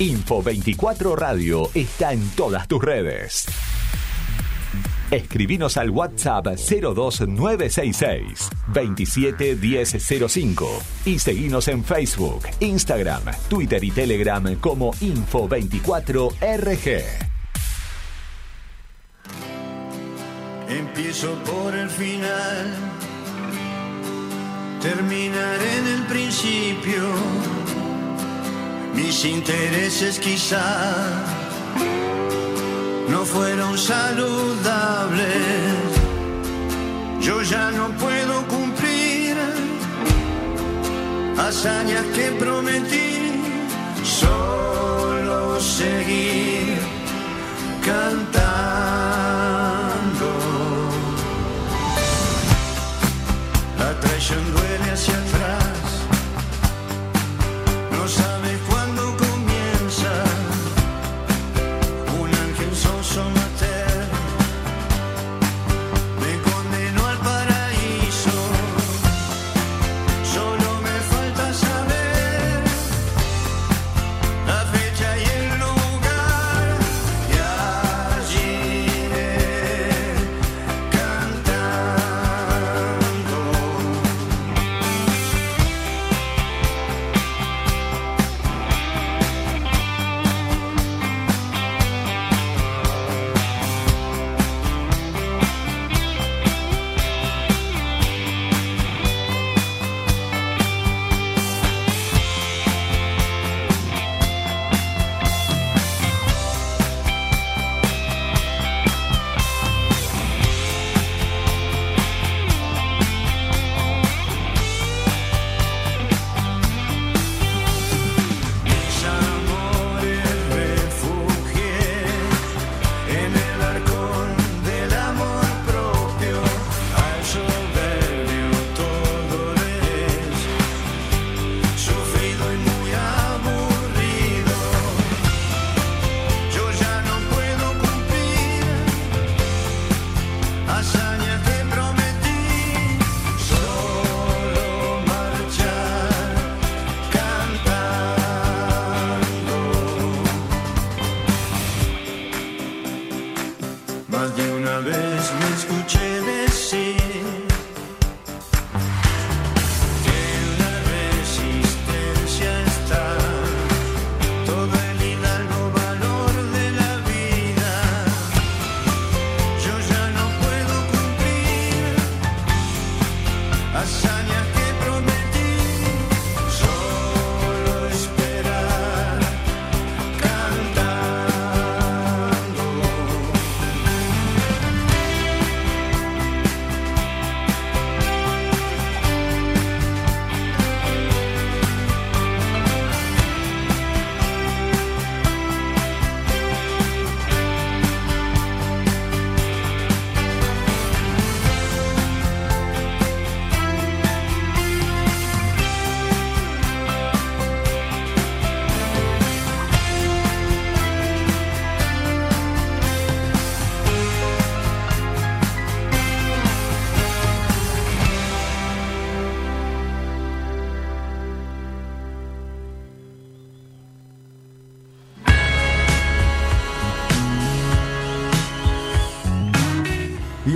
Info24 Radio está en todas tus redes. Escribinos al WhatsApp 02966 271005 y seguinos en Facebook, Instagram, Twitter y Telegram como Info24RG. Empiezo por el final, terminar en el principio mis intereses quizá no fueron saludables. Yo ya no puedo cumplir hazañas que prometí. Solo seguir cantando.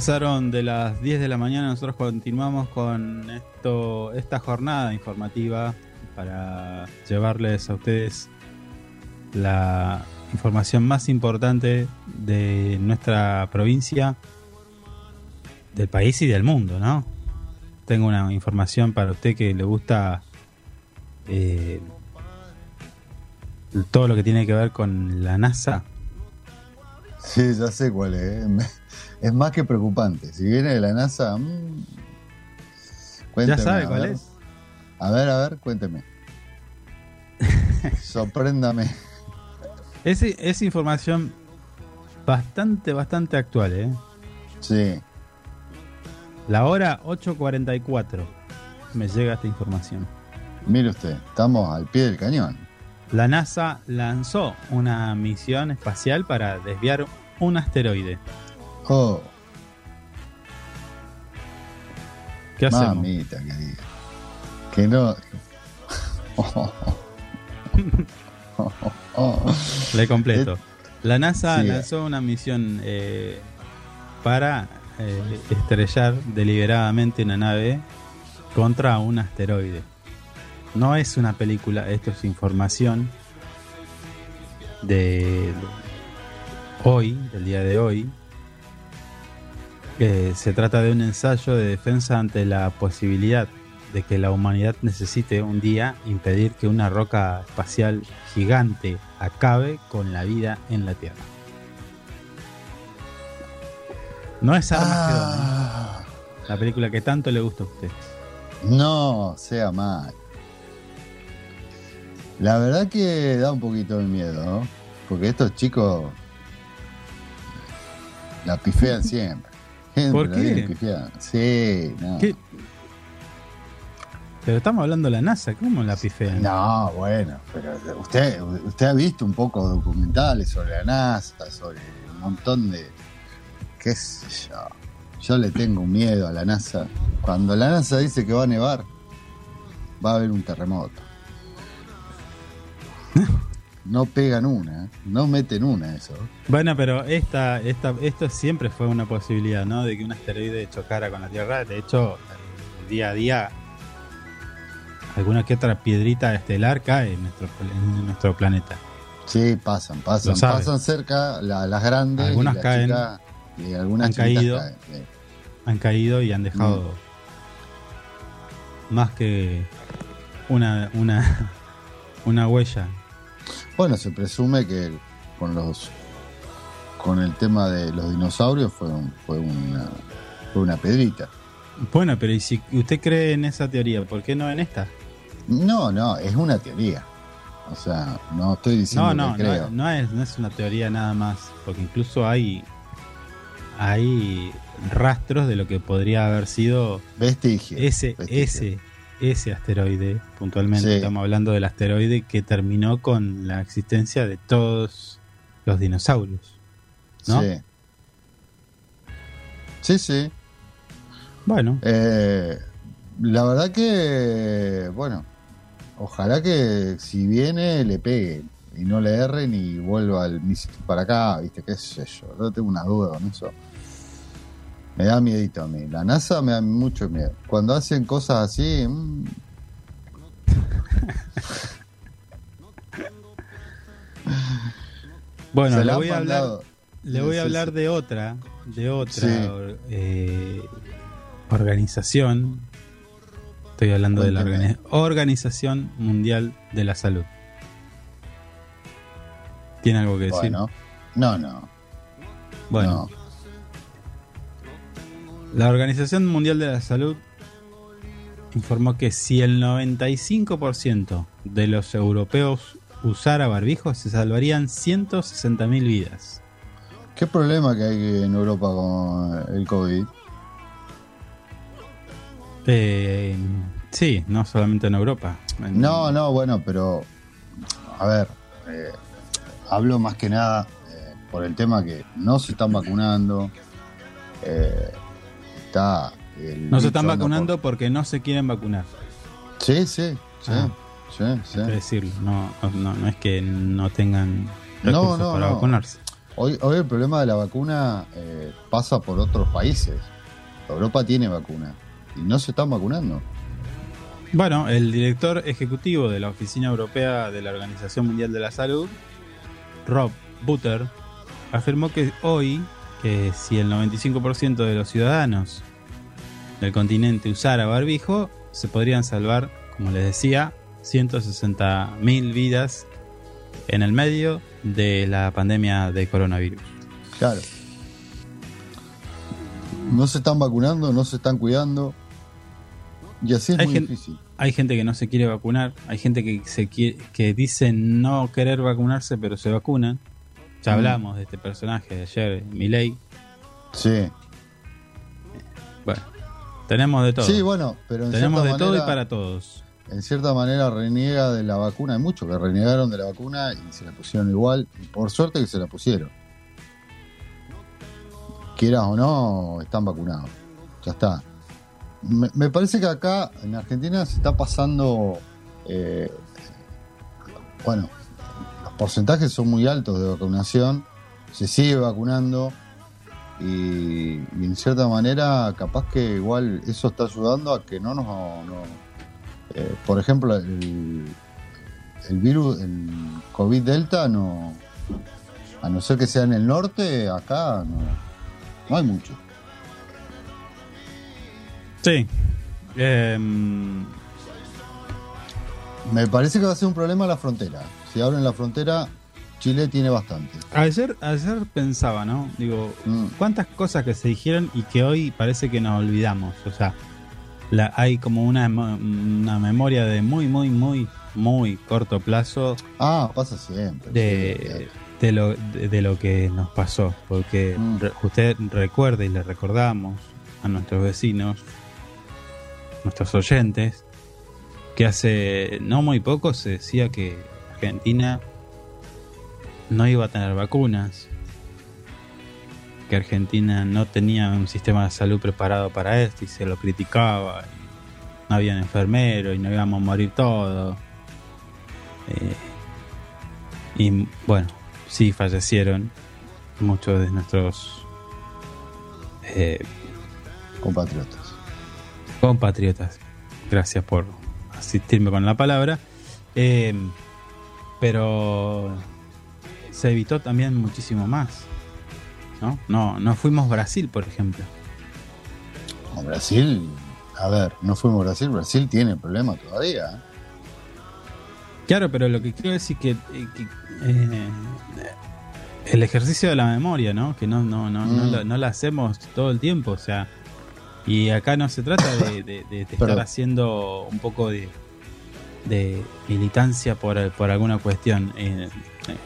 pasaron de las 10 de la mañana. Nosotros continuamos con esto, esta jornada informativa para llevarles a ustedes la información más importante de nuestra provincia, del país y del mundo, ¿no? Tengo una información para usted que le gusta eh, todo lo que tiene que ver con la NASA. Sí, ya sé cuál es. Es más que preocupante. Si viene de la NASA. mm, ¿Ya cuénteme, sabe a cuál ver. es? A ver, a ver, cuénteme. Sorpréndame. Es, es información bastante, bastante actual, ¿eh? Sí. La hora 8.44 me llega esta información. Mire usted, estamos al pie del cañón. La NASA lanzó una misión espacial para desviar un asteroide. Oh, ¿Qué hacemos? mamita querida. Que no. Le completo. La NASA Sí. lanzó una misión eh, para eh, estrellar deliberadamente una nave contra un asteroide. No es una película, esto es información de hoy, del día de hoy. Se trata de un ensayo de defensa ante la posibilidad de que la humanidad necesite un día impedir que una roca espacial gigante acabe con la vida en la Tierra. No es Armagedón, ¿eh? Ah, la película que tanto le gusta a usted. no, sea mal. La verdad que da un poquito de miedo, ¿no? Porque estos chicos la pifean siempre. Siempre ¿Por qué? Sí, no. ¿Qué? Pero estamos hablando de la NASA, ¿cómo la pifean? No, bueno, pero usted, usted ha visto un poco documentales sobre la NASA, sobre un montón de. qué sé yo. Yo le tengo miedo a la NASA. Cuando la NASA dice que va a nevar, va a haber un terremoto. No pegan una, no meten una eso. Bueno, pero esta, esta, esto siempre fue una posibilidad, ¿no? De que un asteroide chocara con la Tierra. De hecho, día a día, alguna que otra piedrita estelar cae en nuestro, en nuestro planeta. Sí, pasan, pasan, pasan cerca la- las grandes. Algunas y caen, y algunas han caído. caen, sí. Han caído y han dejado Mm. más que una, una, una huella. Bueno, se presume que con los con el tema de los dinosaurios fue, un- fue una fue una pedrita. Bueno, pero ¿y si usted cree en esa teoría, ¿por qué no en esta? No, no, es una teoría. O sea, no estoy diciendo No, no, que creo. no, no es, no es una teoría nada más, porque incluso hay, hay rastros de lo que podría haber sido Vestigio. ese, vestigio. ese, ese asteroide, puntualmente Sí. estamos hablando del asteroide que terminó con la existencia de todos los dinosaurios. ¿no? Sí. Sí, sí. Bueno, Eh, la verdad que, bueno, ojalá que si viene le pegue y no le erren y vuelva el misil para acá, viste, qué sé yo. Yo tengo una duda con eso. Me da miedito a mí. La NASA me da mucho miedo. Cuando hacen cosas así, mm, bueno, le voy hablar, le voy a hablar de otra, de otra Sí. eh, organización. Estoy hablando de la Organización Mundial de la Salud. ¿Tiene algo que decir? Bueno, no, no. Bueno, no. La Organización Mundial de la Salud informó que si el 95% de los europeos usara barbijos, se salvarían 160.000 vidas. ¿Qué problema que hay en Europa con el COVID? Eh, sí, no solamente en Europa. En- No, no, bueno, pero a ver, eh, hablo más que nada eh, por el tema que no se están vacunando. eh, está el No se están vacunando porque no se quieren vacunar. Sí, sí, sí, Ah. sí, sí. Decirlo. No, no, no es que no tengan No, recursos no, para no. vacunarse. Hoy, hoy el problema de la vacuna eh, pasa por otros países. Europa tiene vacuna y no se están vacunando. Bueno, el director ejecutivo de la Oficina Europea de la Organización Mundial de la Salud, Rob Butter, afirmó que hoy, que si el 95% de los ciudadanos del continente usara barbijo, se podrían salvar, como les decía, 160.000 vidas en el medio de la pandemia de coronavirus. Claro. No se están vacunando, no se están cuidando. Y así es Hay muy gen- difícil. Hay gente que no se quiere vacunar, hay gente que se quiere, que dice no querer vacunarse, pero se vacunan. Ya Mm. hablamos de este personaje de ayer, Milei. Sí. Bueno, tenemos de todo. Sí, bueno, pero en tenemos de todo y para todos. en cierta manera reniega de la vacuna. Hay muchos que renegaron de la vacuna y se la pusieron igual. Y por suerte que se la pusieron. Quieras o no, están vacunados. Ya está. Me, me parece que acá en Argentina se está pasando. eh, bueno, porcentajes son muy altos de vacunación. Se sigue vacunando. Y, en cierta manera, capaz que igual eso está ayudando a que no nos. no- eh, por ejemplo, el, el virus, el COVID Delta, no, a no ser que sea en el norte, acá no, no hay mucho. Sí. Em, Me parece que va a ser un problema la frontera. Si abren la frontera, Chile tiene bastante. ayer, ayer pensaba, ¿no? Digo, Mm. cuántas cosas que se dijeron y que hoy parece que nos olvidamos. O sea, la, hay como una, una memoria de muy, muy, muy, muy corto plazo Ah, pasa siempre. de, de, lo, de, de lo que nos pasó. Porque Mm. re- usted recuerda y le recordamos a nuestros vecinos, nuestros oyentes, que hace no muy poco se decía que Argentina no iba a tener vacunas, que Argentina no tenía un sistema de salud preparado para esto y se lo criticaba, no habían enfermeros y no íbamos a morir todos. Eh, y bueno, sí fallecieron muchos de nuestros eh, Compatriotas. compatriotas. Gracias por asistirme con la palabra. Eh, pero se evitó también muchísimo más. ¿no? No, no fuimos Brasil, por ejemplo. Brasil, a ver, no fuimos Brasil, Brasil tiene problemas todavía. ¿eh? Claro, pero lo que quiero decir que, eh, que, eh, el ejercicio de la memoria, ¿no? Que no, no, no, no, Mm. lo- no la hacemos todo el tiempo, o sea, y acá no se trata de, de- de- de estar haciendo un poco de, de militancia por, por alguna cuestión. Eh, eh,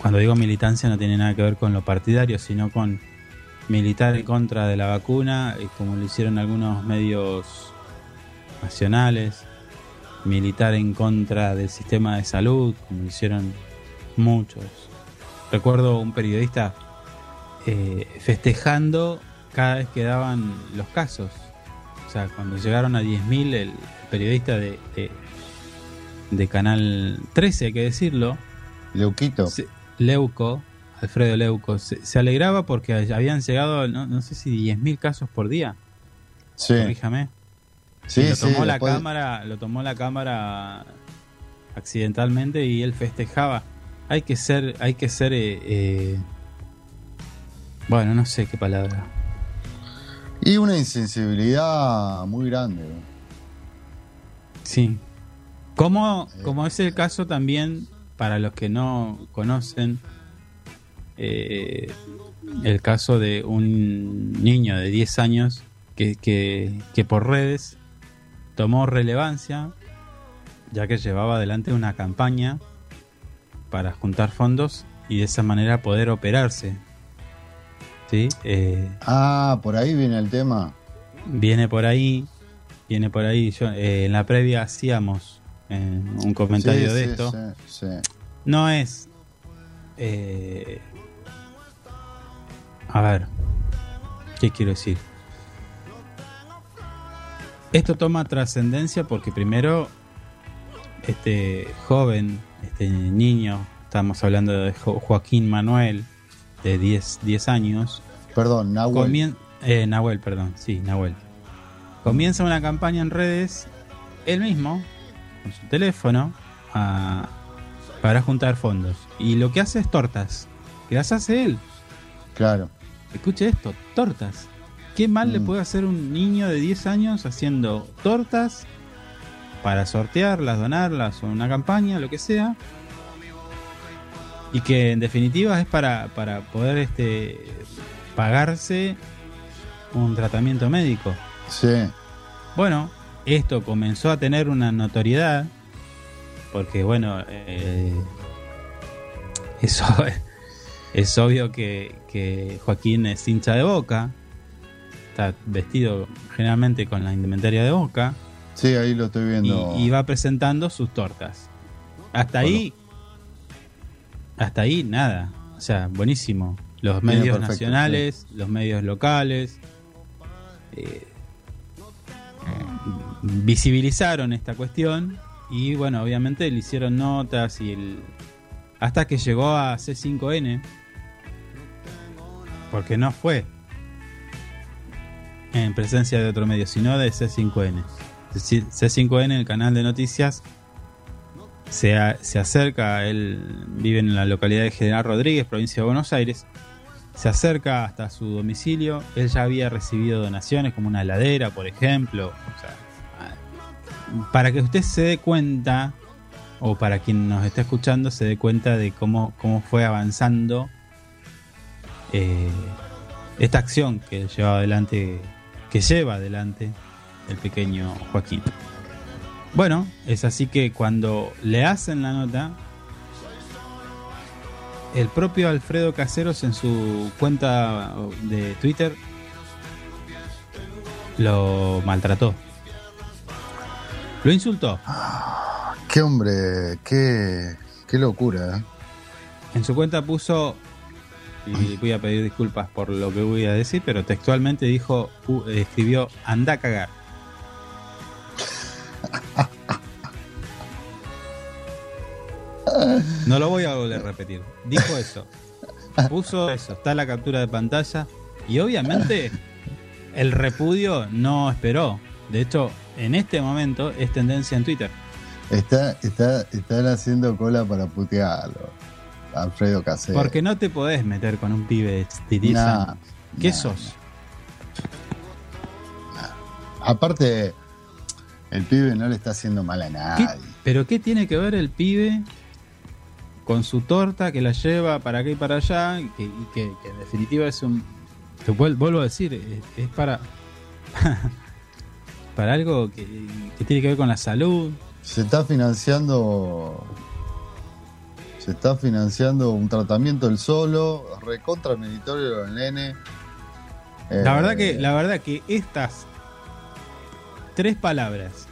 cuando digo militancia no tiene nada que ver con lo partidario, sino con militar en contra de la vacuna, eh, como lo hicieron algunos medios nacionales, militar en contra del sistema de salud, como lo hicieron muchos. Recuerdo un periodista eh, festejando cada vez que daban los casos. O sea, cuando llegaron a 10.000, el periodista de, de, de Canal 13, hay que decirlo, Leuquito. se- Leuco, Alfredo Leuco, se, se alegraba porque habían llegado, no, no sé si 10.000 casos por día, Sí, corríjame. sí, lo sí, tomó la después- cámara, lo tomó la cámara accidentalmente y él festejaba. Hay que ser, hay que ser, eh, eh, bueno, no sé qué palabra. Y una insensibilidad muy grande. Sí. Como, Eh, como es el caso también para los que no conocen eh, el caso de un niño de 10 años que, que, que por redes tomó relevancia ya que llevaba adelante una campaña para juntar fondos y de esa manera poder operarse. ¿Sí? Eh, Ah, por ahí viene el tema. viene por ahí, viene por ahí. Yo, eh, en la previa hacíamos eh, un comentario Sí, de sí, esto. sí. No es. a ver, ¿qué quiero decir? Esto toma trascendencia porque primero este joven, este niño, estamos hablando de Jo- Joaquín Manuel, de 10, 10 años, Perdón, Nahuel. comien- eh, Nahuel, perdón, sí, Nahuel. Comienza una campaña en redes, él mismo, con su teléfono, a- para juntar fondos. Y lo que hace es tortas, que las hace él. Claro. Escuche esto, tortas. ¿Qué mal le Mm. puede hacer un niño de 10 años haciendo tortas para sortearlas, donarlas o una campaña, lo que sea? Y que en definitiva es para, para poder este, pagarse un tratamiento médico. Sí. Bueno, esto comenzó a tener una notoriedad porque, bueno, eh, eso es obvio que, que Joaquín es hincha de boca, está vestido generalmente con la indumentaria de boca Sí, ahí lo estoy viendo. y va presentando sus tortas. Hasta ahí, hasta ahí nada, o sea, buenísimo. Los medios perfecto, nacionales, los medios locales, eh, visibilizaron esta cuestión y bueno, obviamente le hicieron notas y el, hasta que llegó a C5N, porque no fue en presencia de otro medio, sino de C5N. Es decir, C5N, el canal de noticias, se, a- acerca, él vive en la localidad de General Rodríguez, provincia de Buenos Aires, se acerca hasta su domicilio, él ya había recibido donaciones como una heladera, por ejemplo, o sea, a- para que usted se dé cuenta, o para quien nos está escuchando, se dé cuenta de cómo, cómo fue avanzando eh, esta acción que lleva adelante, que lleva adelante el pequeño Joaquín. Bueno, es así que cuando le hacen la nota, el propio Alfredo Caseros en su cuenta de Twitter lo maltrató. Lo insultó. Qué hombre, qué, qué locura. ¿eh? En su cuenta puso, y voy a pedir disculpas por lo que voy a decir, pero textualmente dijo, escribió, anda a cagar. No lo voy a volver a repetir. Dijo eso. Puso eso. Está la captura de pantalla. Y obviamente el repudio no esperó. De hecho, en este momento es tendencia en Twitter. Está, está, están haciendo cola para putearlo. Alfredo Casero. Porque no te podés meter con un pibe de 10 Nah. ¿Qué nah, sos? Aparte, el pibe no le está haciendo mal a ¿Qué- nadie. ¿Pero qué tiene que ver el pibe con su torta que la lleva para acá y para allá? Y que, y que- que en definitiva es un. Te vuel- vuelvo a decir, es, es para. para algo que, que tiene que ver con la salud. Se está financiando. Se está financiando un tratamiento el solo, recontra meritorio del nene. La Eh, verdad que, la verdad que estas tres palabras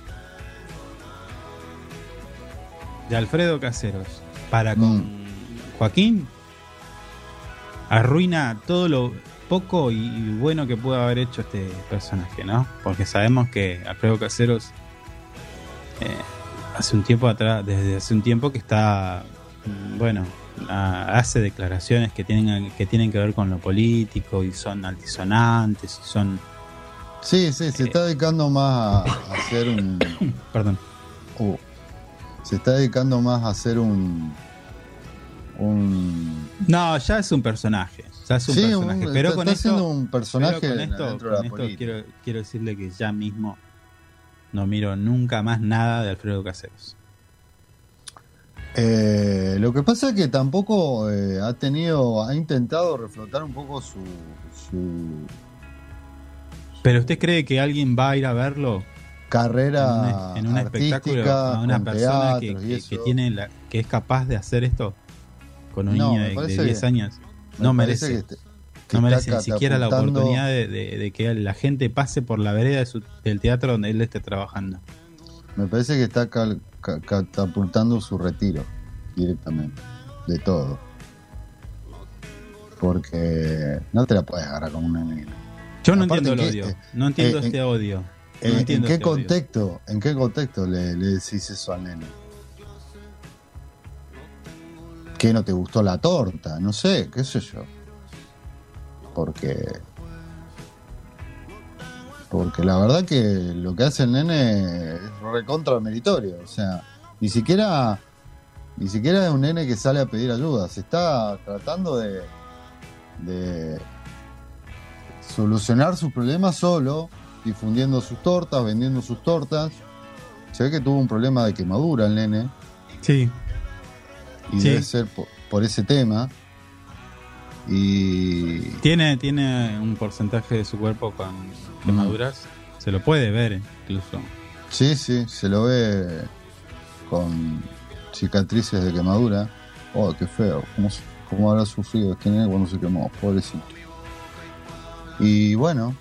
de Alfredo Caseros para con Mm. Joaquín arruina todo lo poco y, y bueno que pudo haber hecho este personaje, ¿no? Porque sabemos que Alfredo Caseros eh, hace un tiempo atrás, desde hace un tiempo que está, mm, bueno, a- hace declaraciones que tienen que tienen que ver con lo político y son altisonantes y son Sí, sí, se está dedicando más a, a hacer un. Perdón. uh, se está dedicando más a hacer un. Un. No, ya es un personaje. Ya es un Sí, personaje. un- pero está, con está esto, un personaje pero con esto, dentro de con la esto política. quiero, quiero decirle que ya mismo no miro nunca más nada de Alfredo Caseros. Eh, lo que pasa es que tampoco eh, ha tenido, ha intentado reflotar un poco su, su Pero usted cree que alguien va a ir a verlo carrera en un, en un espectáculo a una persona que, tiene la, que es capaz de hacer esto con un No, niño de- de 10 que- años? No merece. este- no merece ni siquiera la oportunidad de, de- de que la gente pase por la vereda de su- del teatro donde él esté trabajando. Me parece que está cal- catapultando su retiro directamente de todo. Porque no te la puedes agarrar como una nena. Yo no Aparte, entiendo el ¿en qué- odio. No entiendo eh, este odio. No Eh, ¿En qué este odio. contexto? ¿En qué contexto le, le decís eso al nene? ¿Que no te gustó la torta? No sé, qué sé yo. porque porque la verdad que lo que hace el nene es recontra meritorio, o sea, ni siquiera ni siquiera es un nene que sale a pedir ayuda, se está tratando de de solucionar sus problemas solo, difundiendo sus tortas, vendiendo sus tortas. Se ve que tuvo un problema de quemadura el nene Sí, y Sí. debe ser por, por ese tema. Y tiene, tiene un porcentaje de su cuerpo con quemaduras. Se lo puede ver incluso. sí, sí, se lo ve con cicatrices de quemadura. Oh, qué feo. ¿Cómo, cómo habrá sufrido este nene cuando se quemó? Pobrecito. Y bueno,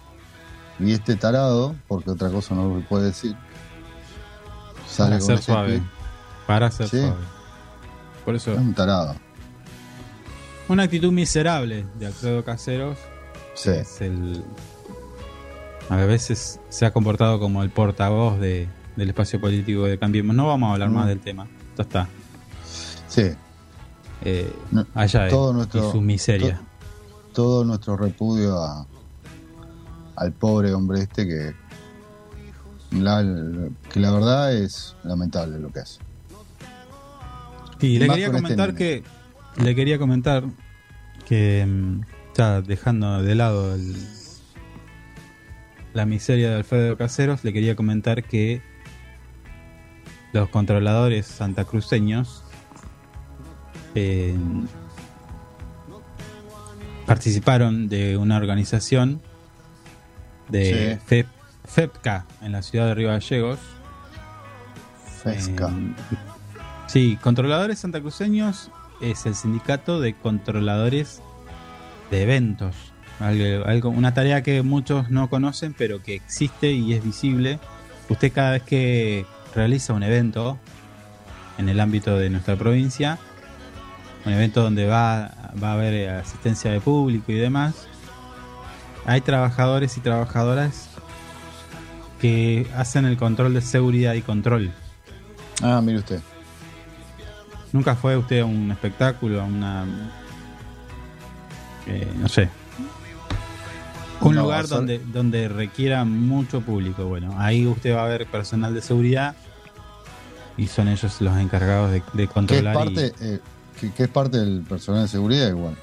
y este tarado, porque otra cosa no se puede decir, sale Para con ser suave. Para ser Sí. suave. Por eso, Es un tarado. una actitud miserable de Alfredo Caseros Sí. es el. A veces se ha comportado como el portavoz de, del espacio político de Cambiemos. No vamos a hablar Mm. más del tema. Ya está. Sí. Eh, No, allá todo nuestro- y su miseria. todo nuestro repudio a, al pobre hombre este que la, que la verdad es lamentable lo que hace. Y le quería este comentar que. Le quería comentar que. mm, Ya dejando de lado el- la miseria de Alfredo Caseros, le quería comentar que los controladores santacruceños eh, participaron de una organización de Sí. En la ciudad de Río Gallegos. Fesca. Eh, sí, Controladores Santacruceños es el sindicato de controladores de eventos. Algo, algo- una tarea que muchos no conocen, pero que existe y es visible. Usted cada vez que realiza un evento en el ámbito de nuestra provincia, un evento donde va, va a haber asistencia de público y demás, hay trabajadores y trabajadoras que hacen el control de seguridad y control. Ah, mire usted. ¿Nunca fue usted a un espectáculo, a una... eh, no sé. Un No, lugar donde, donde requiera mucho público. Bueno, ahí usted va a ver personal de seguridad y son ellos los encargados de, de Que es controlar. y- parte, eh, que, que es parte del personal de seguridad igual.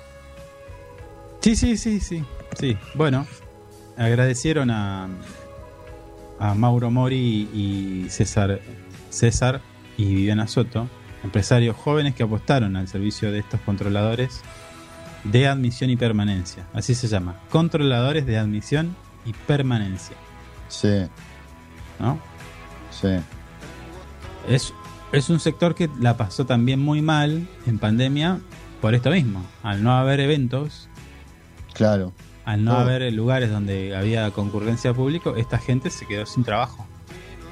Sí, sí, sí, sí. Sí, bueno, agradecieron a, a Mauro Mori y César, César y Viviana Soto, empresarios jóvenes que apostaron al servicio de estos controladores de admisión y permanencia. Así se llama, controladores de admisión y permanencia. Sí, ¿no? sí. Es, es un sector que la pasó también muy mal en pandemia por esto mismo. Al no haber eventos, Claro. al no Todo. haber lugares donde había concurrencia público, esta gente se quedó sin trabajo.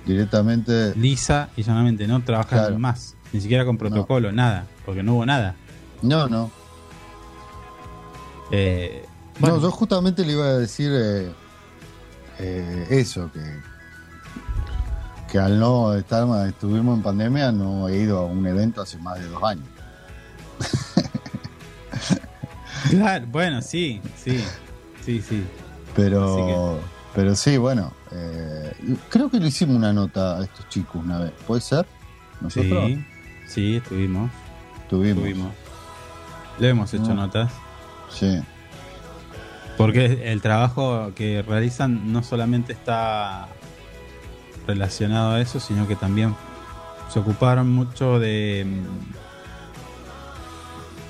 Directamente. Lisa y llanamente no trabajaron Claro. más, ni siquiera con protocolo, nada, porque no hubo nada. No, no. Eh, bueno, No, yo justamente le iba a decir eh, eh, eso, que, que al no estar, estuvimos en pandemia, no he ido a un evento hace más de dos años. claro, bueno, sí, sí, sí, sí. Pero, pero sí, bueno, eh, creo que le hicimos una nota a estos chicos una vez, ¿puede ser? Nosotros Sí, sí, estuvimos, tuvimos. estuvimos. Le hemos hecho Ah. notas. Sí, Porque el trabajo que realizan no solamente está relacionado a eso, sino que también se ocuparon mucho de, mm,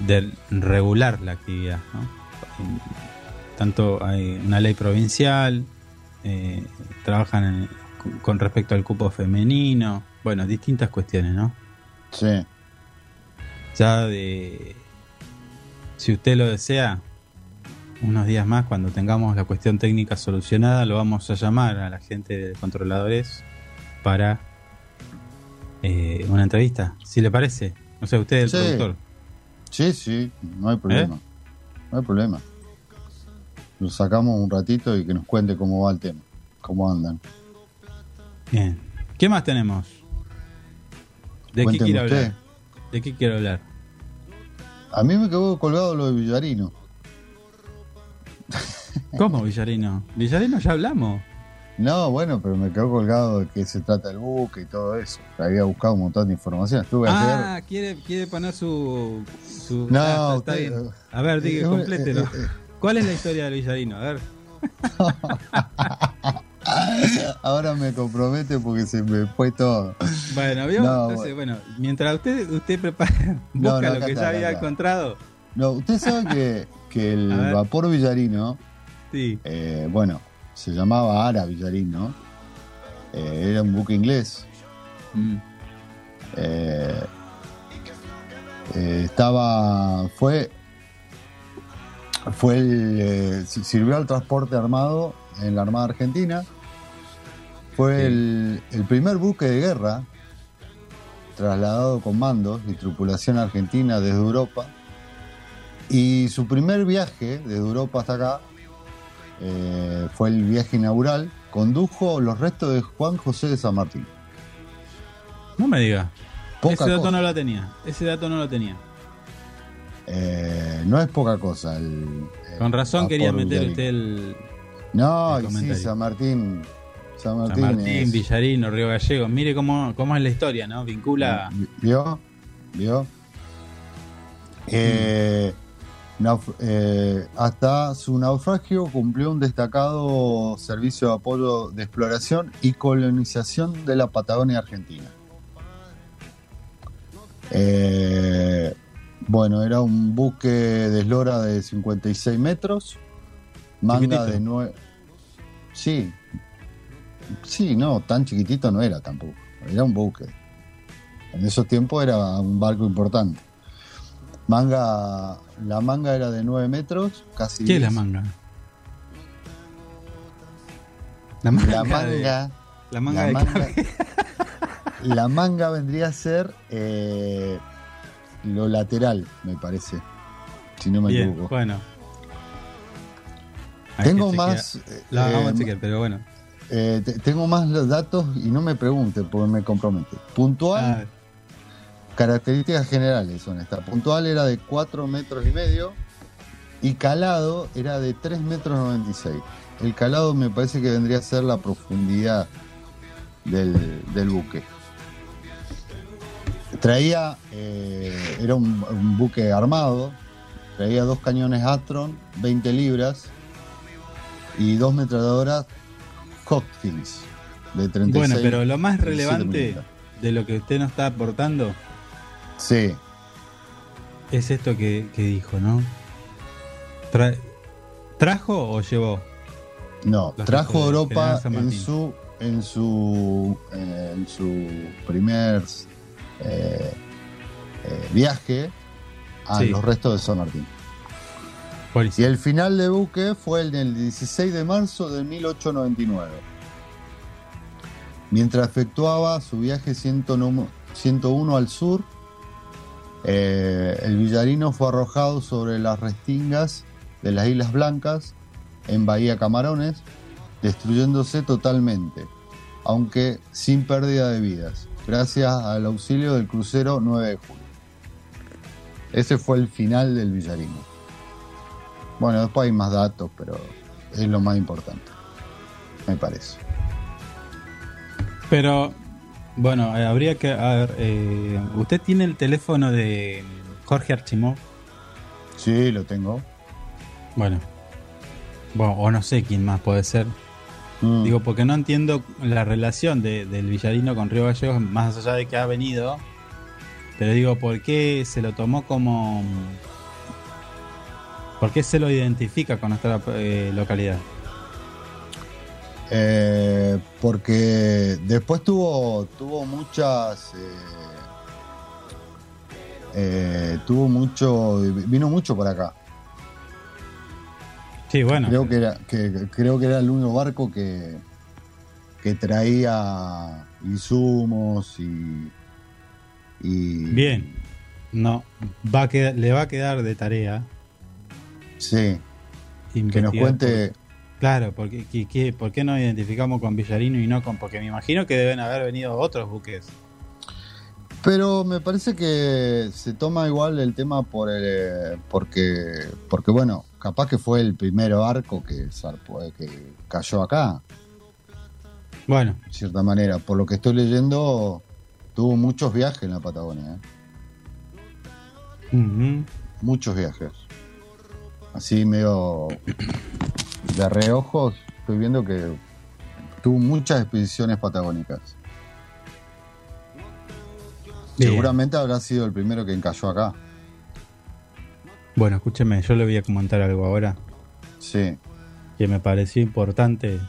de regular la actividad. ¿no? Tanto hay una ley provincial, eh, trabajan en- con respecto al cupo femenino, bueno, distintas cuestiones, ¿no? sí. ya de si usted lo desea unos días más cuando tengamos la cuestión técnica solucionada lo vamos a llamar a la gente de controladores para eh, una entrevista si le parece no sé usted es el Sí. productor Sí, sí, no hay problema. No hay problema. Lo sacamos un ratito y que nos cuente cómo va el tema, cómo andan. bien ¿qué más tenemos? ¿de qué usted. hablar? ¿de qué quiere hablar? A mí me quedó colgado lo de Villarino. ¿Cómo Villarino? Villarino ya hablamos. No, bueno, pero me quedó colgado de qué se trata el buque y todo eso. Había buscado un montón de información. Estuve Ah, ayer. quiere, quiere poner su. su No, ah, está, bien. A ver, diga, eh, complételo. eh, eh, ¿Cuál es la historia del Villarino? A ver. Ahora me compromete porque se me fue todo. Bueno, ¿vio? No, Entonces, bueno, mientras usted, usted prepara, busca No, no, lo que está, ya había encontrado. No, usted sabe que, que el vapor Villarino, Sí. eh, bueno, se llamaba Ara Villarino. eh, era un buque inglés. Mm. Eh, eh, estaba. Fue. Fue el. si- sirvió al transporte armado en la Armada Argentina. Fue Sí. el, el primer buque de guerra trasladado con mandos y tripulación argentina desde Europa. Y su primer viaje desde Europa hasta acá eh, fue el viaje inaugural. Condujo los restos de Juan José de San Martín. No me diga. Poca Ese dato cosa. no lo tenía. Ese dato no lo tenía. Eh, no es poca cosa. El, el Con razón quería meter usted el No, el y sí, comentario. San Martín. San Martín. San Martín, es- Villarino, Río Gallegos. Mire cómo, cómo es la historia, ¿no? Vincula. ¿Vio? ¿Vio? Eh, eh, hasta su naufragio cumplió un destacado servicio de apoyo de exploración y colonización de la Patagonia Argentina. Eh, bueno, era un buque de eslora de 56 metros, manga de 9. Sí, sí, no, tan chiquitito no era tampoco, era un buque. En esos tiempos era un barco importante. Manga, la manga era de 9 metros, casi. ¿Qué es la 10. manga? La manga. La de- manga, la manga la manga, la manga vendría a ser eh, lo lateral, me parece. Si no me Bien, equivoco. bueno. Hay Tengo más. eh, La vamos a eh, chequear, pero bueno. eh, te- tengo más los datos y no me pregunte porque me compromete. Puntual, Ah, características generales son estas. Puntual era de 4 metros y medio y calado era de 3 metros 96. El calado me parece que vendría a ser la profundidad del, del buque. Traía, eh, era un, un buque armado, traía dos cañones Atron, 20 libras y dos metralladoras Hopkins de 36. bueno, pero lo más 37 relevante de lo que usted nos está aportando Sí, es esto que, que dijo, ¿no? Tra- ¿Trajo o llevó? No, Los trajo de Europa en su en su eh, en su primer eh, eh, viaje a Sí. los restos de San Martín. Y el final de buque fue el del 16 de marzo de 1899. Mientras efectuaba su viaje 101, 101 al sur, eh, el Villarino fue arrojado sobre las restingas de las Islas Blancas en Bahía Camarones, destruyéndose totalmente, aunque sin pérdida de vidas, gracias al auxilio del crucero 9 de julio. Ese fue el final del Villarino. Bueno, después hay más datos, pero es lo más importante, me parece. Pero, bueno, eh, habría que. A ver, eh, ¿usted tiene el teléfono de Jorge Archimov? Sí, lo tengo. Bueno. Bueno, o no sé quién más puede ser. Mm. Digo, porque no entiendo la relación de- del Villarino con Río Gallegos, más allá de que ha venido. Pero digo, ¿por qué se lo tomó como. ¿Por qué se lo identifica con nuestra eh, localidad? Eh, porque después tuvo, tuvo muchas. eh, eh, tuvo mucho. Vino mucho por acá. Sí, bueno. Creo que era, que, creo que era el único barco que, que traía insumos y. y Bien. No, va a quedar- le va a quedar de tarea. Sí, que nos cuente. Claro, porque, que- que- ¿por qué no identificamos con Villarino y no con.? Porque me imagino que deben haber venido otros buques. Pero me parece que se toma igual el tema por el, porque, porque bueno, capaz que fue el primer barco que, zarpó- eh, que cayó acá, Bueno, de cierta manera. Por lo que estoy leyendo, tuvo muchos viajes en la Patagonia, ¿eh? muchos viajes. Así medio de reojos, estoy viendo que tuvo muchas expediciones patagónicas. bien. Seguramente habrá sido el primero que encalló acá. Bueno, escúcheme, yo le voy a comentar algo ahora Sí, que me pareció importante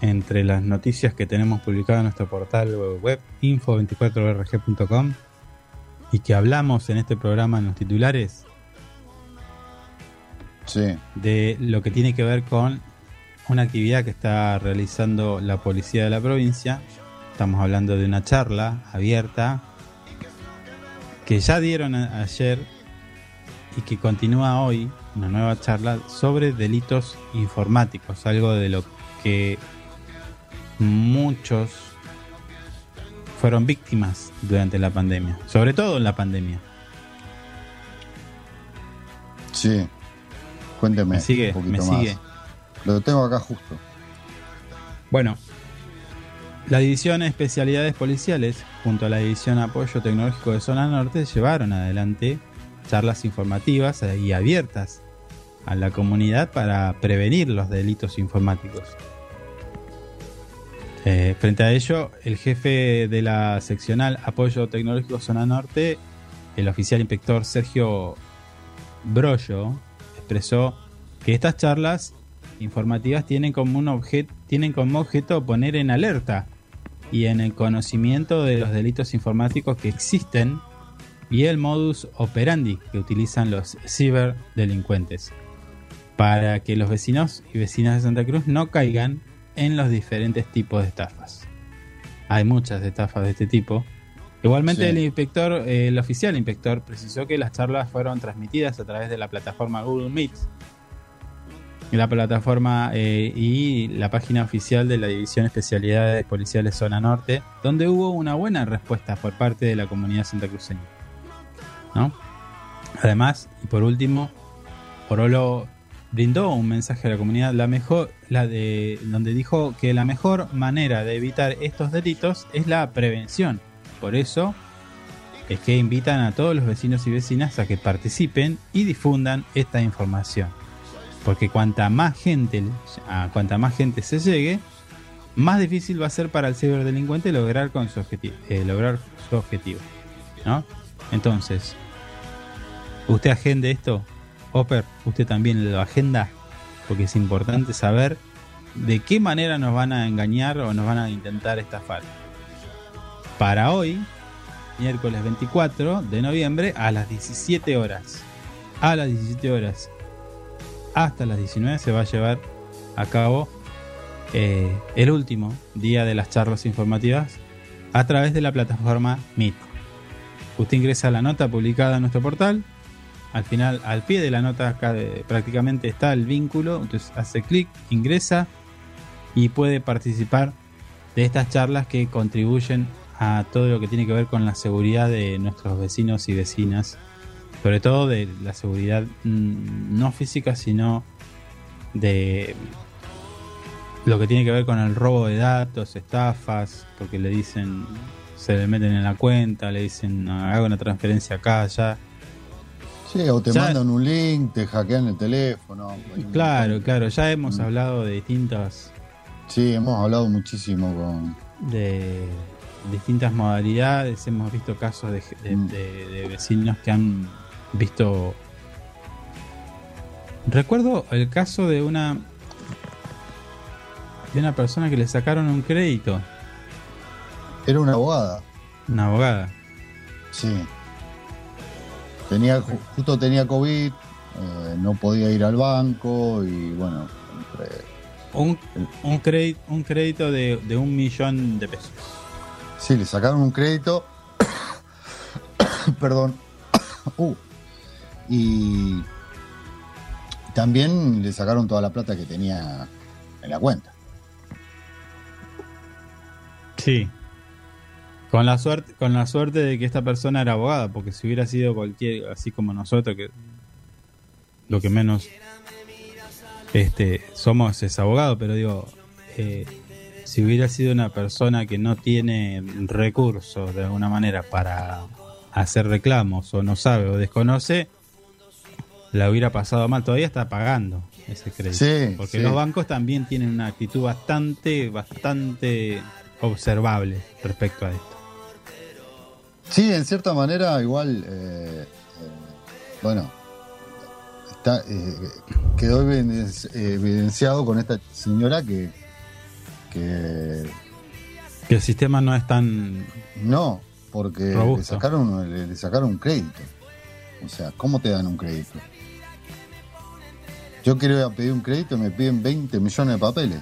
entre las noticias que tenemos publicadas en nuestro portal web info24rg.com y que hablamos en este programa en los titulares sí, de lo que tiene que ver con una actividad que está realizando la policía de la provincia. Estamos hablando de una charla abierta que ya dieron ayer y que continúa hoy, una nueva charla sobre delitos informáticos, algo de lo que muchos fueron víctimas durante la pandemia, sobre todo en la pandemia. sí. Cuénteme ¿Me sigue? un ¿Me poquito más. sigue? Lo tengo acá justo. Bueno, la División de Especialidades Policiales, junto a la División Apoyo Tecnológico de Zona Norte, llevaron adelante charlas informativas y abiertas a la comunidad para prevenir los delitos informáticos. Eh, frente a ello, el jefe de la seccional Apoyo Tecnológico Zona Norte, el oficial inspector Sergio Brollo, expresó que estas charlas informativas tienen como un tienen como objeto poner en alerta y en el conocimiento de los delitos informáticos que existen y el modus operandi que utilizan los ciberdelincuentes para que los vecinos y vecinas de Santa Cruz no caigan en los diferentes tipos de estafas. Hay muchas estafas de este tipo. Igualmente Sí. el inspector, eh, el oficial inspector precisó que las charlas fueron transmitidas a través de la plataforma Google Meet la plataforma eh, y la página oficial de la División Especialidades Policiales Zona Norte, donde hubo una buena respuesta por parte de la comunidad santacruceña. ¿No? Además, y por último, Orolo brindó un mensaje a la comunidad la mejor, la de, donde dijo que la mejor manera de evitar estos delitos es la prevención. Por eso es que invitan a todos los vecinos y vecinas a que participen y difundan esta información. Porque cuanta más gente más gente se llegue más difícil va a ser para el ciberdelincuente lograr con su objetivo lograr su objetivo ¿no? entonces usted agende esto Hopper usted también lo agenda porque es importante saber de qué manera nos van a engañar o nos van a intentar estafar para hoy miércoles 24 de noviembre a las 17 horas a las 17 horas hasta las 19 se va a llevar a cabo eh, el último día de las charlas informativas a través de la plataforma Meet. Usted ingresa a la nota publicada en nuestro portal. Al final, al pie de la nota, acá de- prácticamente está el vínculo. Entonces hace clic, ingresa y puede participar de estas charlas que contribuyen a todo lo que tiene que ver con la seguridad de nuestros vecinos y vecinas sobre todo de la seguridad mm, no física, sino de lo que tiene que ver con el robo de datos, estafas, porque le dicen, se le meten en la cuenta, le dicen, haga una transferencia acá, allá. Sí, o te Ya- mandan un link, te hackean el teléfono. Claro, claro, ya hemos Mm. hablado de distintas, Sí, hemos hablado muchísimo con. de distintas modalidades, hemos visto casos de, de- Mm. de- de vecinos que han visto... Recuerdo el caso de una de una persona que le sacaron un crédito, Era una abogada. una abogada. Sí. Tenía, ju- justo tenía COVID, eh, no podía ir al banco y bueno, entre- Un, un, crédito, un crédito de, de un millón de pesos. Sí, le sacaron un crédito. Perdón. Uh. y también le sacaron toda la plata que tenía en la cuenta. Sí. Con la suerte, con la suerte de que esta persona era abogada, porque si hubiera sido cualquier, así como nosotros, que lo que menos este, somos es abogado, pero digo, eh, si hubiera sido una persona que no tiene recursos de alguna manera para hacer reclamos o no sabe o desconoce, la hubiera pasado mal. Todavía está pagando ese crédito. Sí, porque sí. los bancos también tienen una actitud bastante, bastante observable respecto a esto. Sí, en cierta manera, igual, eh, eh, bueno, está, eh, quedó eh, evidenciado con esta señora que, que Que el sistema no es tan... no, porque le sacaron, le, le sacaron un crédito. O sea, ¿cómo te dan un crédito? Yo quiero ir a pedir un crédito y me piden 20 millones de papeles.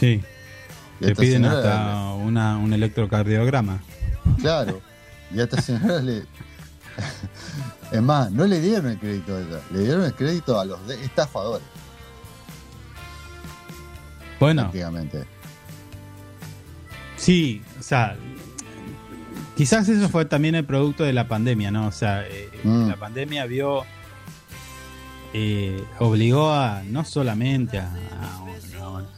Sí, te piden hasta una, un electrocardiograma. Claro. Y a esta señora le. Es más, no le dieron el crédito a ella, le dieron el crédito a los estafadores, Bueno, prácticamente. Sí, o sea, quizás eso fue también el producto de la pandemia, ¿no? O sea, eh, Mm. la pandemia vio, eh, obligó a no solamente a, a-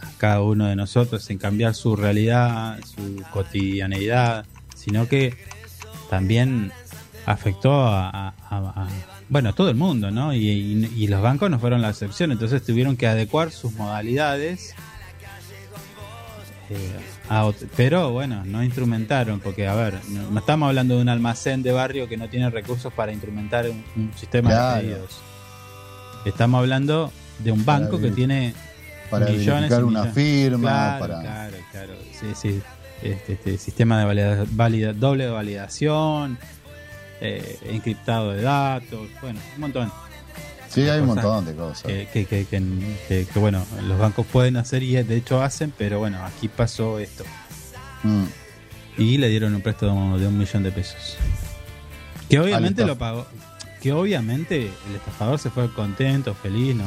a cada uno de nosotros en cambiar su realidad, su cotidianeidad, sino que también afectó a, bueno, todo el mundo, ¿no? Y, y- y los bancos no fueron la excepción, entonces tuvieron que adecuar sus modalidades eh, a pero bueno, no instrumentaron, porque a ver, no, no estamos hablando de un almacén de barrio que no tiene recursos para instrumentar un, un sistema Claro. de pedidos. Estamos hablando de un banco que tiene Para millones verificar una millones. firma, Claro, para. claro, claro. Sí, sí. Este, este sistema de valida- valida- doble validación, eh, encriptado de datos, bueno, un montón. Sí, hay un montón de cosas. que, que, que, que- que- que, bueno, los bancos pueden hacer y de hecho hacen, pero bueno, aquí pasó esto. Mm. Y le dieron un préstamo de un millón de pesos. Que obviamente lo pagó. Que obviamente el estafador se fue contento, feliz, no,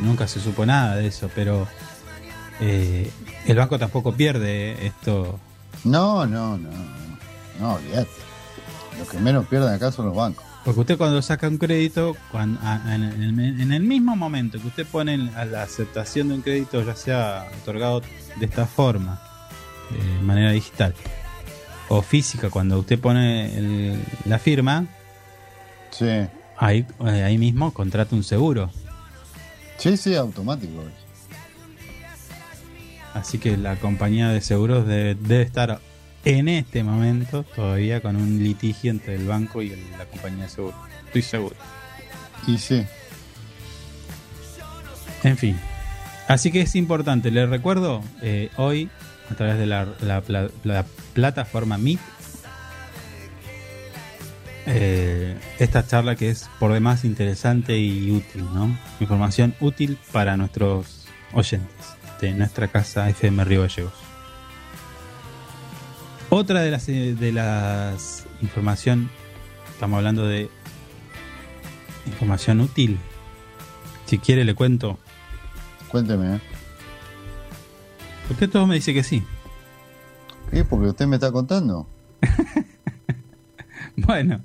nunca se supo nada de eso, pero eh, el banco tampoco pierde esto. No, no, no, no. No, olvídate. Los que menos pierden acá son los bancos. Porque usted cuando saca un crédito, cuan- a- a- en, el, en el mismo momento que usted pone a la aceptación de un crédito, ya sea otorgado de esta forma, de manera digital, o física, cuando usted pone el- la firma, Sí. ahí, eh, ahí mismo contrata un seguro. Sí, sí, automático. Así que la compañía de seguros debe, debe estar en este momento todavía con un litigio entre el banco y el- la compañía de seguros. Estoy seguro. Y sí. En fin. Así que es importante, les recuerdo, eh, hoy a través de la, la pla- la plataforma Meet, eh, esta charla que es por demás interesante y útil, ¿no? Información útil para nuestros oyentes de nuestra casa FM Río Gallegos. Otra de las, eh, de las información, estamos hablando de información útil. Si quiere le cuento. Cuénteme, ¿eh? Usted todo me dice que sí. ¿Qué? Porque usted me está contando. Bueno,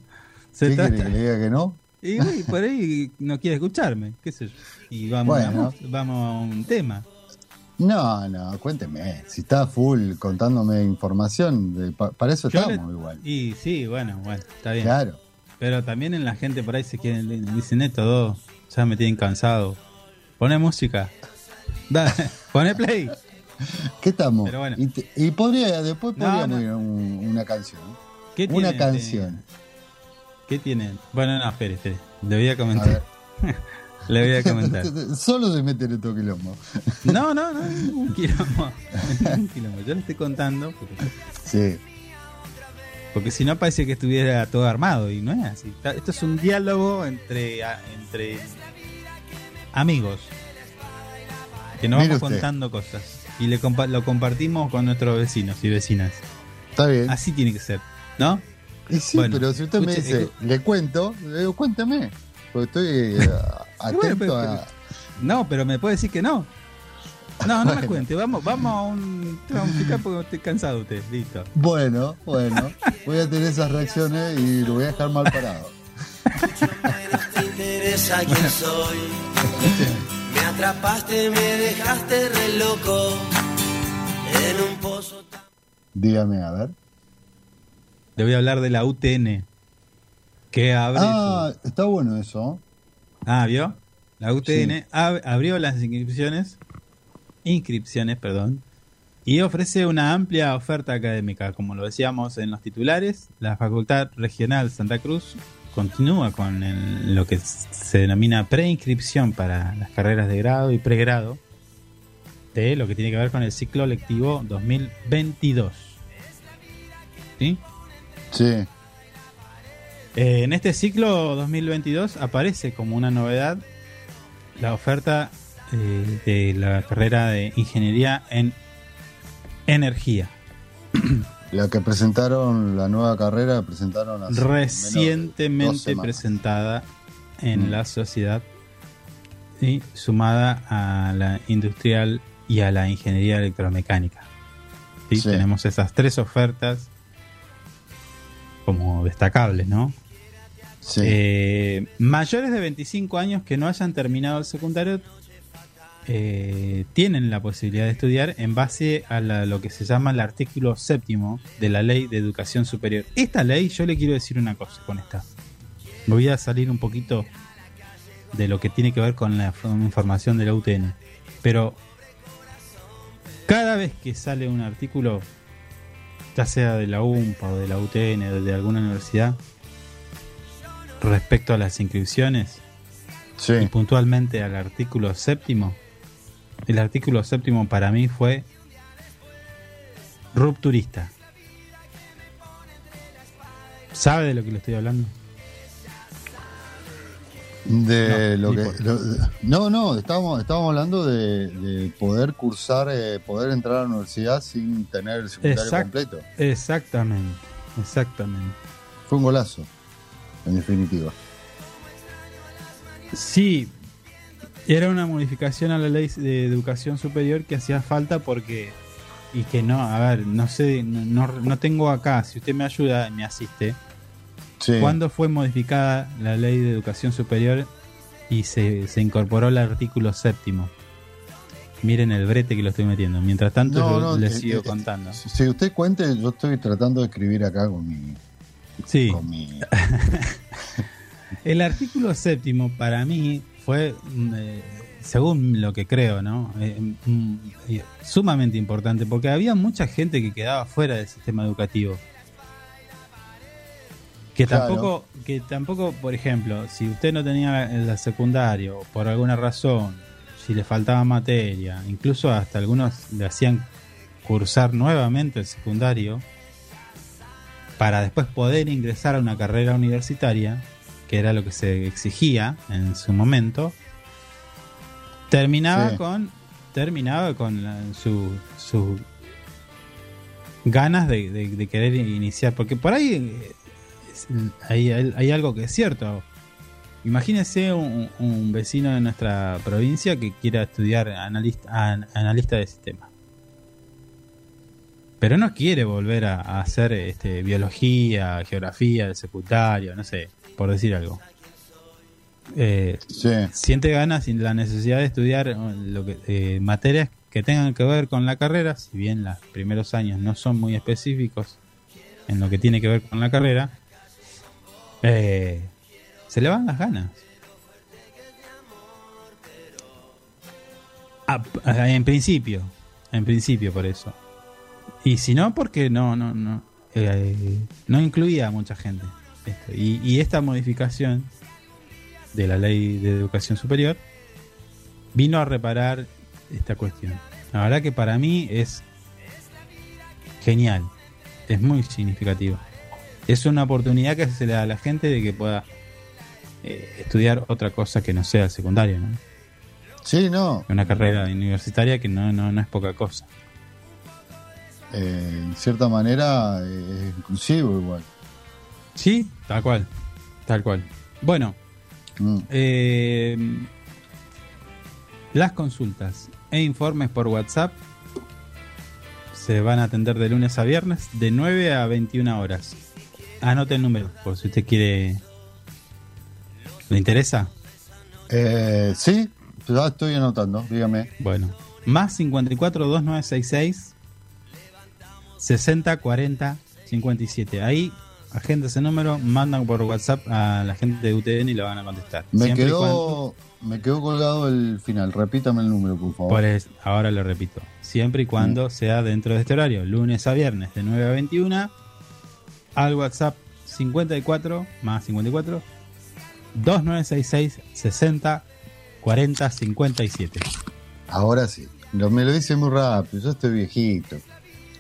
se ¿Qué quiere trata. que le diga que no? Y uy, por ahí no quiere escucharme, qué sé yo. Y vamos, a, vamos a un tema. No, no, cuénteme. Si está full contándome información, de- pa- para eso Yo estamos le- igual. Y sí, bueno, bueno, está bien. Claro. Pero también en la gente por ahí se quieren, dicen esto dos, ya me tienen cansado. Pone música. Dale, pone play. ¿Qué estamos? Pero bueno. Y, te- y podría, después No, podríamos no. ir un- una canción. ¿Qué Una tiene, canción. ¿Qué tienen? Bueno, no, espere, espere. Le voy a comentar. ver. Le voy a comentar. Solo se mete en estos quilombos. No, no, no, un quilombo. Un quilombo. Yo le estoy contando porque Sí. Porque si no parece que estuviera todo armado y no es así. Esto es un diálogo entre, entre amigos. Que nos Mire vamos usted. contando cosas. Y le compa- lo compartimos con nuestros vecinos y vecinas. Está bien. Así tiene que ser. ¿No? Y sí, Bueno, pero si usted me dice, le cuento, le digo, cuéntame. Porque estoy eh, atento bueno, pero- a. No, pero me puede decir que no. No, no me cuente. Vamos, vamos a un tema musical porque estoy cansado de usted. Listo. Bueno, bueno. Voy a tener esas reacciones y lo voy a dejar mal parado. Mucho menos te interesa quién soy. Me atrapaste, me dejaste re loco. En un pozo tan... Dígame, a ver. Le voy a hablar de la UTN. Que abre. Ah, está bueno eso. Ah, ¿vio? La UTN ab- abrió las inscripciones. Inscripciones, perdón. Y ofrece una amplia oferta académica. Como lo decíamos en los titulares, la Facultad Regional Santa Cruz continúa con el- lo que se denomina preinscripción para las carreras de grado y pregrado de lo que tiene que ver con el ciclo lectivo 2022. ¿Sí? Sí. Eh, en este ciclo 2022 aparece como una novedad la oferta eh, de la carrera de Ingeniería en Energía. La que presentaron, la nueva carrera, presentaron hace Recientemente presentada en Mm. la sociedad y sumada a la industrial y a la ingeniería electromecánica. ¿Sí? Sí. Tenemos esas tres ofertas como destacables, ¿no? Eh, mayores de 25 años que no hayan terminado el secundario eh, tienen la posibilidad de estudiar en base a lo que se llama el artículo séptimo de la ley de educación superior. Esta ley, yo le quiero decir una cosa con esta. Voy a salir un poquito de lo que tiene que ver con la información de la UTN. Pero cada vez que sale un artículo, ya sea de la UMPA o de la UTN o de alguna universidad, respecto a las inscripciones y puntualmente al artículo séptimo, el artículo séptimo para mí fue rupturista. ¿Sabe de lo que le estoy hablando? De No, lo que. lo- no, no, estábamos, estábamos hablando de, de poder cursar, eh, poder entrar a la universidad sin tener el secundario completo. Exactamente, exactamente. Fue un golazo, en definitiva. Sí, era una modificación a la ley de educación superior que hacía falta porque y que no, a ver, no sé, no, no- no tengo acá, si usted me ayuda, me asiste. Sí. ¿Cuándo fue modificada la ley de educación superior y se, se incorporó el artículo séptimo? Miren el brete que lo estoy metiendo. Mientras tanto, No, no, les eh, sigo eh, contando. Si usted cuente, yo estoy tratando de escribir acá con mi. Sí, el artículo séptimo para mí fue, mm, eh, según lo que creo, ¿no? Eh, mm, eh, sumamente importante porque había mucha gente que quedaba fuera del sistema educativo. Que Claro. tampoco, que tampoco, por ejemplo, si usted no tenía el secundario por alguna razón, si le faltaba materia, incluso hasta algunos le hacían cursar nuevamente el secundario para después poder ingresar a una carrera universitaria, que era lo que se exigía en su momento, terminaba Sí. con terminaba con la- su, su ganas de, de- de querer iniciar, porque por ahí eh, hay, algo que es cierto. Imagínese un, un vecino de nuestra provincia que quiera estudiar analista, an- analista de sistemas. Pero no quiere volver a, a hacer este, biología, geografía, secundario, no sé, por decir algo. Eh, Sí, siente ganas y la necesidad de estudiar eh, lo que, eh, materias que tengan que ver con la carrera, si bien los primeros años no son muy específicos en lo que tiene que ver con la carrera, eh, se le van las ganas. Ah, en principio, en principio por eso. Y si no, porque no, no, no, eh, no incluía a mucha gente. esto. Y, y esta modificación de la ley de educación superior vino a reparar esta cuestión. La verdad que para mí es genial, es muy significativo. Es una oportunidad que se le da a la gente de que pueda eh, estudiar otra cosa que no sea el secundario, ¿no? sí, no. Una carrera universitaria que no, no, no es poca cosa. Eh, en cierta manera eh, es inclusivo igual. Sí, tal cual, tal cual. Bueno, Mm. Eh, las consultas e informes por WhatsApp se van a atender de lunes a viernes de 9 a 21 horas. Anote el número por si usted quiere ¿Le interesa? Eh, sí, ya estoy anotando, dígame. Bueno, más 54 2966 60 40 57. Ahí, agenda ese número, mandan por WhatsApp a la gente de UTN y lo van a contestar. Me Siempre quedó, cuando- me quedó colgado el final. Repítame el número, por favor. por es- ahora lo repito. Siempre y cuando sea dentro de este horario, lunes a viernes de 9 a 21, al WhatsApp 54 más 54 2966 60 40 57. Ahora sí. Lo, me lo dice muy rápido. Yo estoy viejito.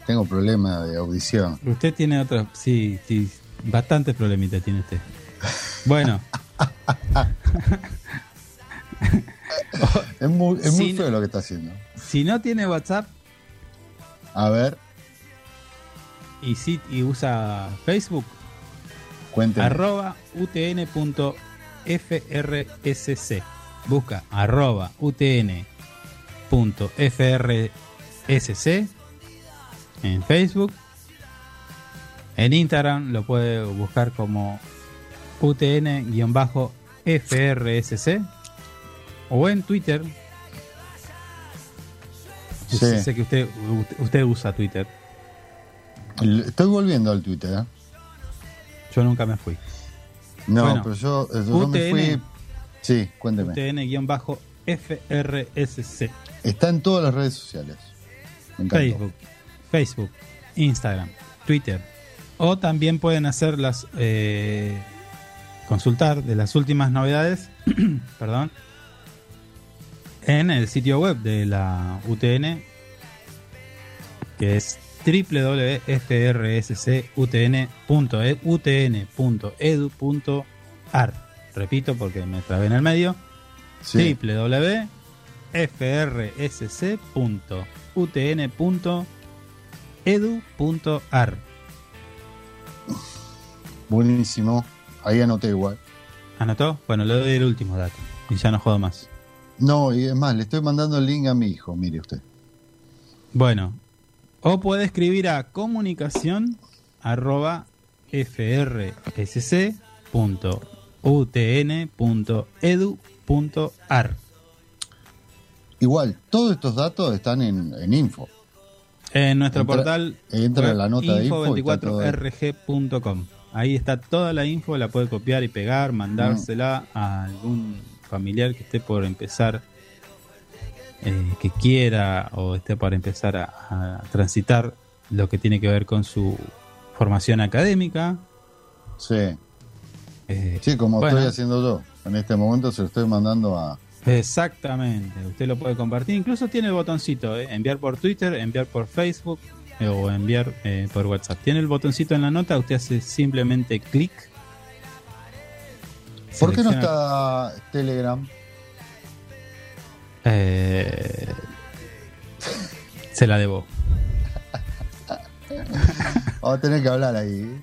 Tengo problemas de audición. Usted tiene otros, sí, sí, bastantes problemitas tiene usted. Bueno, Es muy, es muy feo lo que está haciendo. si no tiene WhatsApp A ver, y, sí, y usa Facebook, cuénteme. arroba utn.frsc. Busca arroba utn.frsc en Facebook. En Instagram lo puede buscar como utn-frsc o en Twitter. Sí. Sé que usted, usted usa Twitter. Estoy volviendo al Twitter. ¿eh? Yo nunca me fui. No, Bueno, pero yo, yo me fui. Sí, cuénteme. UTN-FRSC. Está en todas las redes sociales. Me. Facebook, Facebook, Instagram, Twitter. O también pueden hacer las eh, consultar de las últimas novedades, perdón, en el sitio web de la UTN, que es www.frscutn.utn.edu.ar. Repito porque me trabé en el medio Sí. www.frsc.utn.edu.ar Buenísimo. Ahí anoté igual. ¿Anotó? Bueno, le doy el último dato y ya no jodo más. No, y es más, le estoy mandando el link a mi hijo, mire usted. Bueno, o puede escribir a comunicación arroba frsc.utn.edu.ar Igual, todos estos datos están en, en info. En nuestro Entra- portal entra la nota de info y está todo ahí. info24rg.com. Ahí está toda la info, la puede copiar y pegar, mandársela a algún familiar que esté por empezar, eh, que quiera o esté por empezar a, a transitar lo que tiene que ver con su formación académica. Sí. Eh, Sí, como Bueno. estoy haciendo yo. En este momento se lo estoy mandando a. Exactamente, usted lo puede compartir. Incluso tiene el botoncito, ¿eh? enviar por Twitter, enviar por Facebook eh, o enviar eh, por WhatsApp. Tiene el botoncito en la nota, usted hace simplemente clic. ¿Por qué no está Telegram? Eh, se la debo. Vamos a tener que hablar ahí.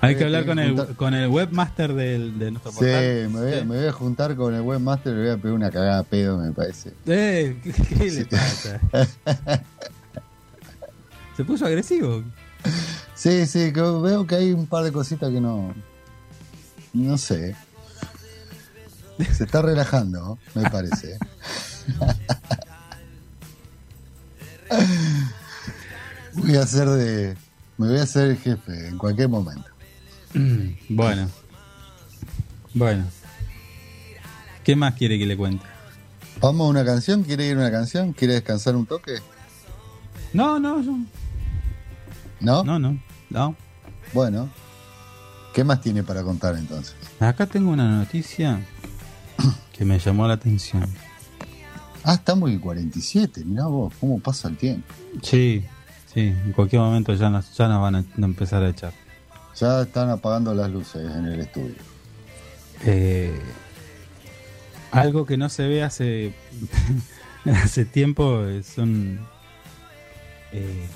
Hay que a hablar con tener que el, con el webmaster del, de nuestro Sí, portal. me voy, Sí. me voy a juntar con el webmaster y le voy a pegar una cagada a pedo, me parece. Eh, ¿qué, qué le Sí. pasa? Se puso agresivo. Sí, sí, veo que hay un par de cositas que no. No sé. Se está relajando, me parece. Voy a hacer de. Me voy a hacer el jefe en cualquier momento. Bueno. Bueno. ¿Qué más quiere que le cuente? ¿Vamos a una canción? ¿Quiere ir a una canción? ¿Quiere descansar un toque? No, no, yo- ¿No? no, no, no. Bueno. ¿Qué más tiene para contar entonces? Acá tengo una noticia que me llamó la atención. Ah, estamos en 47. Mirá vos, cómo pasa el tiempo. Sí, sí, en cualquier momento ya nos, ya nos van a empezar a echar. Ya están apagando las luces en el estudio. Eh, algo que no se ve hace, hace tiempo son eh,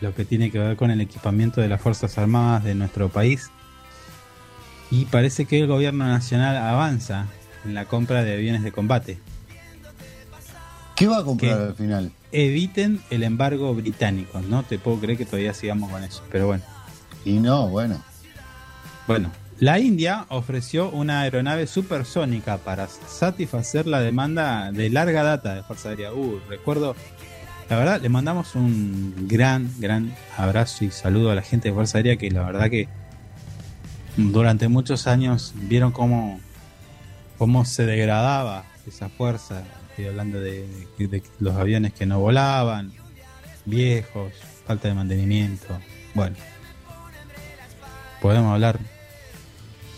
lo que tiene que ver con el equipamiento de las Fuerzas Armadas de nuestro país. Y parece que el gobierno nacional avanza en la compra de aviones de combate. ¿Qué va a comprar al final? Eviten el embargo británico. No te puedo creer que todavía sigamos con eso. Pero bueno. Y no, bueno. Bueno, La India ofreció una aeronave supersónica para satisfacer la demanda de larga data de Fuerza Aérea. Uh, recuerdo, la verdad, le mandamos un gran, gran abrazo y saludo a la gente de Fuerza Aérea que la verdad que durante muchos años vieron cómo, cómo se degradaba esa fuerza. Estoy hablando de, de los aviones que no volaban, viejos, falta de mantenimiento. Bueno, podemos hablar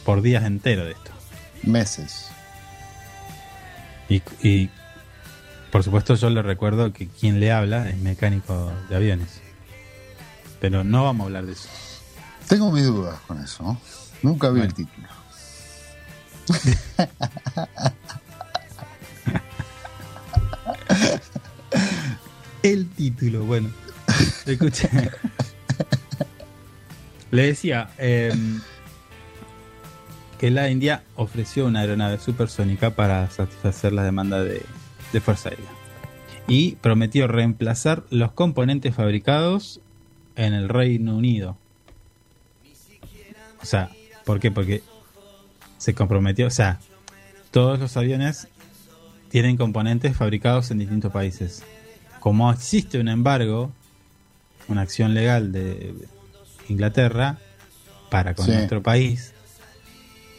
por días enteros de esto. Meses. Y, y, por supuesto yo le recuerdo que quien le habla es mecánico de aviones. Pero no vamos a hablar de eso. Tengo mis dudas con eso. ¿no? Nunca vi Bueno. el título. El título, bueno. Escucha. Le decía em, que la India ofreció una aeronave supersónica para satisfacer la demanda de, de Fuerza Aérea. Y prometió reemplazar los componentes fabricados en el Reino Unido. O sea, ¿por qué? Porque se comprometió, o sea, todos los aviones tienen componentes fabricados en distintos países. Como existe un embargo, una acción legal de Inglaterra para con Sí. nuestro país,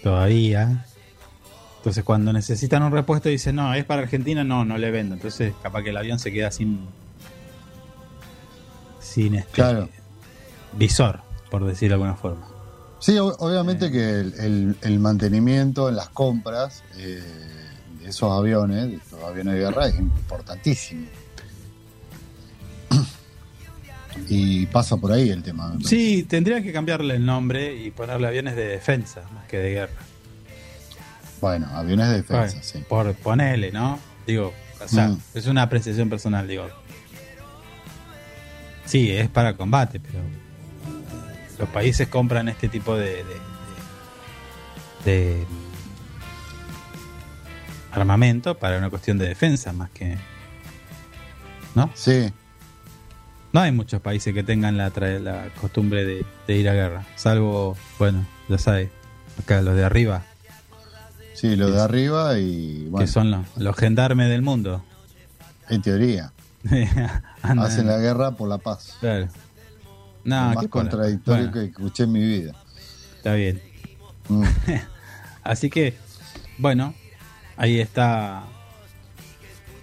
todavía. Entonces cuando necesitan un repuesto dicen, no, es para Argentina, no, no le vendo. Entonces capaz que el avión se queda sin sin este Claro. visor, por decirlo de alguna forma. Sí, obviamente que el, el- el mantenimiento en las compras eh, de esos aviones, de estos aviones de guerra, es importantísimo. Y pasa por ahí el tema. Sí, tendría que cambiarle el nombre y ponerle aviones de defensa más que de guerra. Bueno, aviones de defensa, Bueno, sí. Por ponerle, ¿no? Digo, o sea, Mm. es una apreciación personal, digo. Sí, es para combate, pero los países compran este tipo de, de, de- de armamento para una cuestión de defensa más que ¿no? Sí, No hay muchos países que tengan la, tra- la costumbre de, de ir a guerra, salvo, bueno, ya sabes, acá los de arriba, sí, lo de arriba y bueno, que son los, los gendarmes del mundo. en teoría, hacen la guerra por la paz. Claro. No, más contradictorio Bueno, que escuché en mi vida. Está bien. Mm. Así que, bueno, ahí está.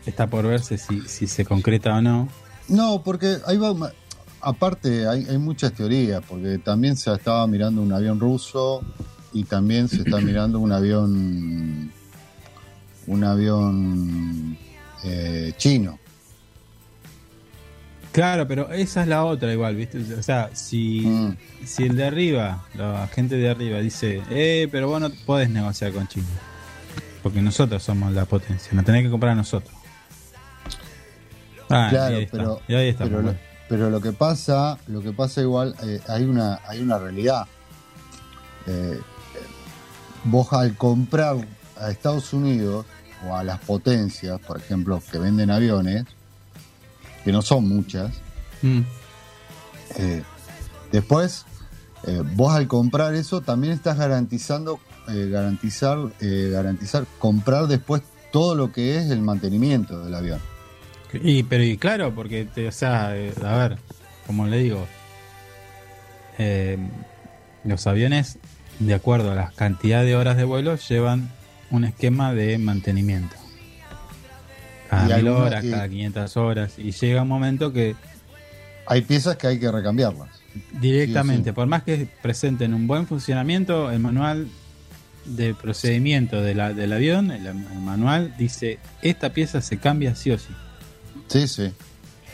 Está por verse si, si se concreta o no. No, porque ahí va. Aparte, hay, hay muchas teorías, porque también se estaba mirando un avión ruso y también se está mirando un avión. Un avión eh, chino. Claro, pero esa es la otra igual, ¿viste? O sea, si, Mm. si el de arriba, la gente de arriba dice, eh, pero vos no podés negociar con China. Porque nosotros somos la potencia, nos tenés que comprar a nosotros. Ah, claro, y ahí está. pero, Y ahí está, pero, lo, bueno. pero lo que pasa, lo que pasa igual, eh, hay una, hay una realidad. Eh, vos al comprar a Estados Unidos o a las potencias, por ejemplo, que venden aviones, que no son muchas, Mm. eh, después eh, vos al comprar eso también estás garantizando eh, garantizar garantizar comprar después todo lo que es el mantenimiento del avión. Y, pero y claro, porque, te- o sea, eh, a ver, como le digo, eh, los aviones, de acuerdo a la cantidad de horas de vuelo, llevan un esquema de mantenimiento. Cada mil horas, y- cada 500 horas, y llega un momento que Hay piezas que hay que recambiarlas. directamente, Sí, sí. por más que presenten un buen funcionamiento, el manual de procedimiento de la- del avión, el, el manual dice, esta pieza se cambia sí o sí. Sí, sí.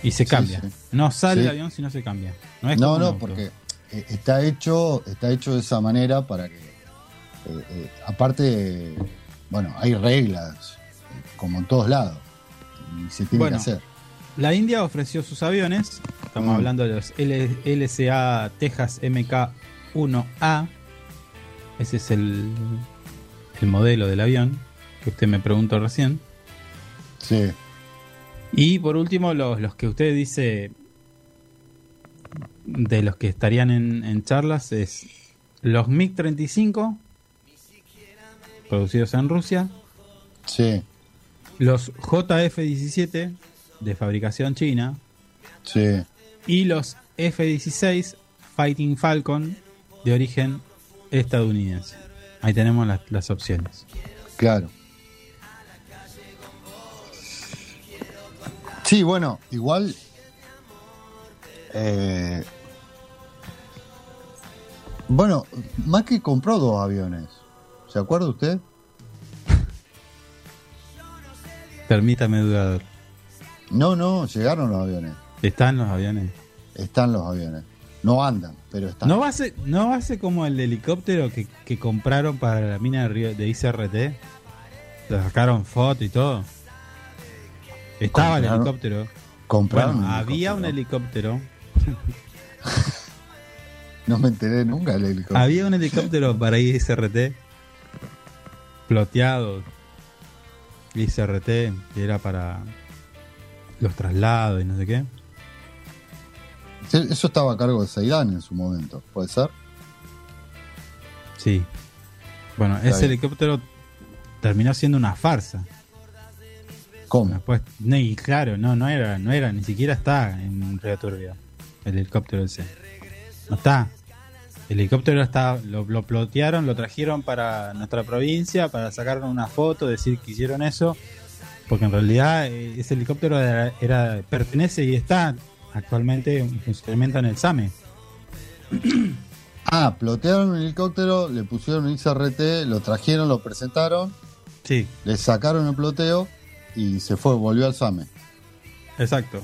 Y se cambia. sí. No sale Sí. el avión si no se cambia. No, es No, porque eh, está hecho, está hecho de esa manera para que, eh, eh, aparte, bueno, hay reglas, como en todos lados, y se tiene Bueno. que hacer. La India ofreció sus aviones. Estamos Mm. hablando de los L- LSA Texas MK1A. Ese es el, el modelo del avión que usted me preguntó recién. Sí, Y por último, los, los que usted dice de los que estarían en, en charlas es los MiG-35, producidos en Rusia, Sí, los JF-17, de fabricación china, sí. y los F-16 Fighting Falcon, de origen estadounidense. Ahí tenemos las, las opciones. Claro. Sí, bueno, igual. eh, bueno, más que compró dos aviones. ¿Se acuerda usted? Permítame dudar. No, no, llegaron los aviones. ¿Están los aviones? Están los aviones. No andan, pero están. ¿No va a ser, no va a ser como el helicóptero que, que compraron para la mina de, Río- de ICRT? Le sacaron foto y todo. Estaba el helicóptero. Compraron. Bueno, un había un helicóptero. No me enteré nunca del helicóptero. Había un helicóptero para ICRT. Ploteado. ICRT, que era para los traslados y no sé qué. Eso estaba a cargo de Seidán en su momento, ¿puede ser? Sí. Bueno, Está ese bien. helicóptero terminó siendo una farsa. ¿Cómo? Después, no, y claro, no, no era, no era, ni siquiera está en Río Turbia, el helicóptero ese. No está. El helicóptero está, lo, lo plotearon, lo trajeron para nuestra provincia, para sacar una foto, decir que hicieron eso, porque en realidad eh, ese helicóptero era, era- pertenece y está actualmente en funcionamiento en el SAME. Ah, plotearon un helicóptero, le pusieron un XRT, lo trajeron, lo presentaron, Sí, le sacaron el ploteo y se fue, volvió al SAME. exacto.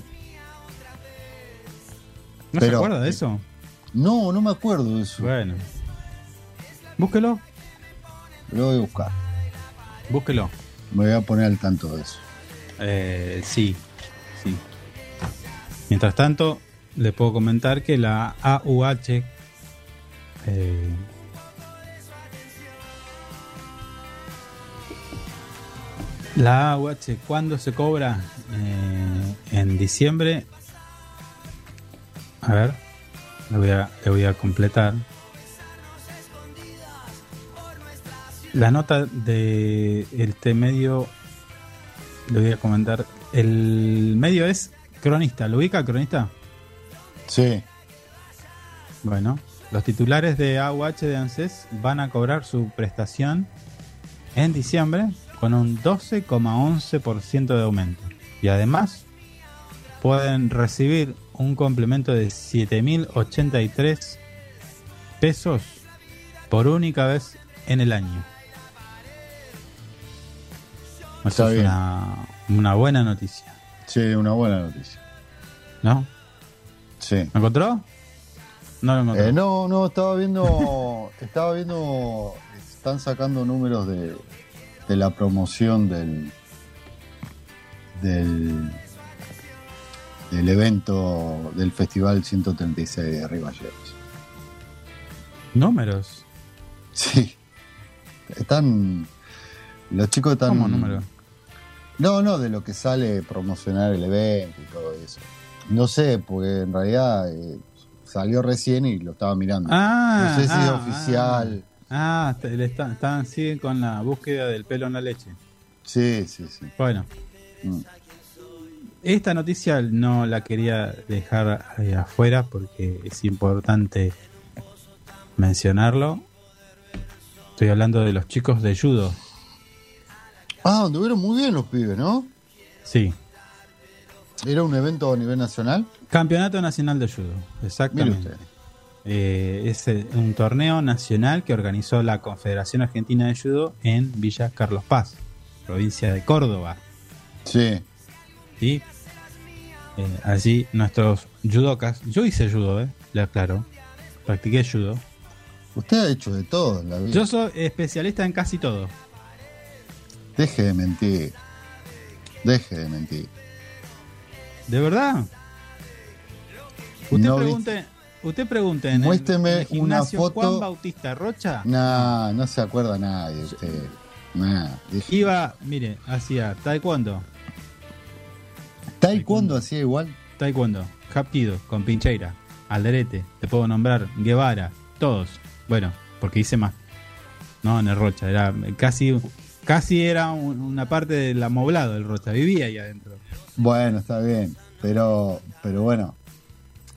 ¿No se acuerda de eso? No, no me acuerdo de eso. Bueno. Búsquelo, Lo voy a buscar. búsquelo. Me voy a poner al tanto de eso. Eh, sí, sí. Mientras tanto, le puedo comentar que la AUH eh, la AUH cuando se cobra Eh, en diciembre a ver le voy a, le voy a completar la nota de este medio le voy a comentar. El medio es cronista. ¿Lo ubica cronista? Sí. Bueno, los titulares de AUH de ANSES van a cobrar su prestación en diciembre con un 12,11% de aumento. Y además pueden recibir un complemento de 7.083 pesos por única vez en el año. Eso Está es bien. una, una buena noticia, Sí, una buena noticia. ¿no? Sí. ¿Lo encontró? No lo encontró. Eh, no, no, estaba viendo. estaba viendo. Están sacando números de, de la promoción del. del. del evento del Festival 136 de Rivalleros. Números. Sí. Están. Los chicos están. ¿Cómo número? No, no, de lo que sale promocionar el evento y todo eso. No sé, porque en realidad eh, salió recién y lo estaba mirando. Ah, no sé si es ah, oficial. Ah, está- están, siguen con la búsqueda del pelo en la leche. Sí, sí, sí. Bueno, Mm. esta noticia no la quería dejar eh, afuera porque es importante mencionarlo. Estoy hablando de los chicos de judo. Ah, anduvieron muy bien los pibes, ¿no? Sí, Era un evento a nivel nacional. Campeonato Nacional de Judo, Mire exactamente. usted. Eh, es un torneo nacional que organizó la Confederación Argentina de Judo en Villa Carlos Paz, provincia de Córdoba. Sí. ¿sí? Eh, allí nuestros judokas, yo hice judo, eh, le aclaro, practiqué judo. Usted ha hecho de todo en la vida. Yo soy especialista en casi todo. Deje de mentir. Deje de mentir. ¿De verdad? Usted No pregunte, usted pregunte en el- Muéstreme el gimnasio una foto. Juan Bautista Rocha. No, no se acuerda nadie usted. Nah. Iba, mire, hacía taekwondo, ¿Taekwondo hacía igual? taekwondo, hapkido con pincheira, alderete, te puedo nombrar Guevara, todos. Bueno, porque hice más. No, en el Rocha, era casi casi era un- una parte del amoblado del Rocha, vivía ahí adentro. Bueno, está bien. Pero, pero bueno.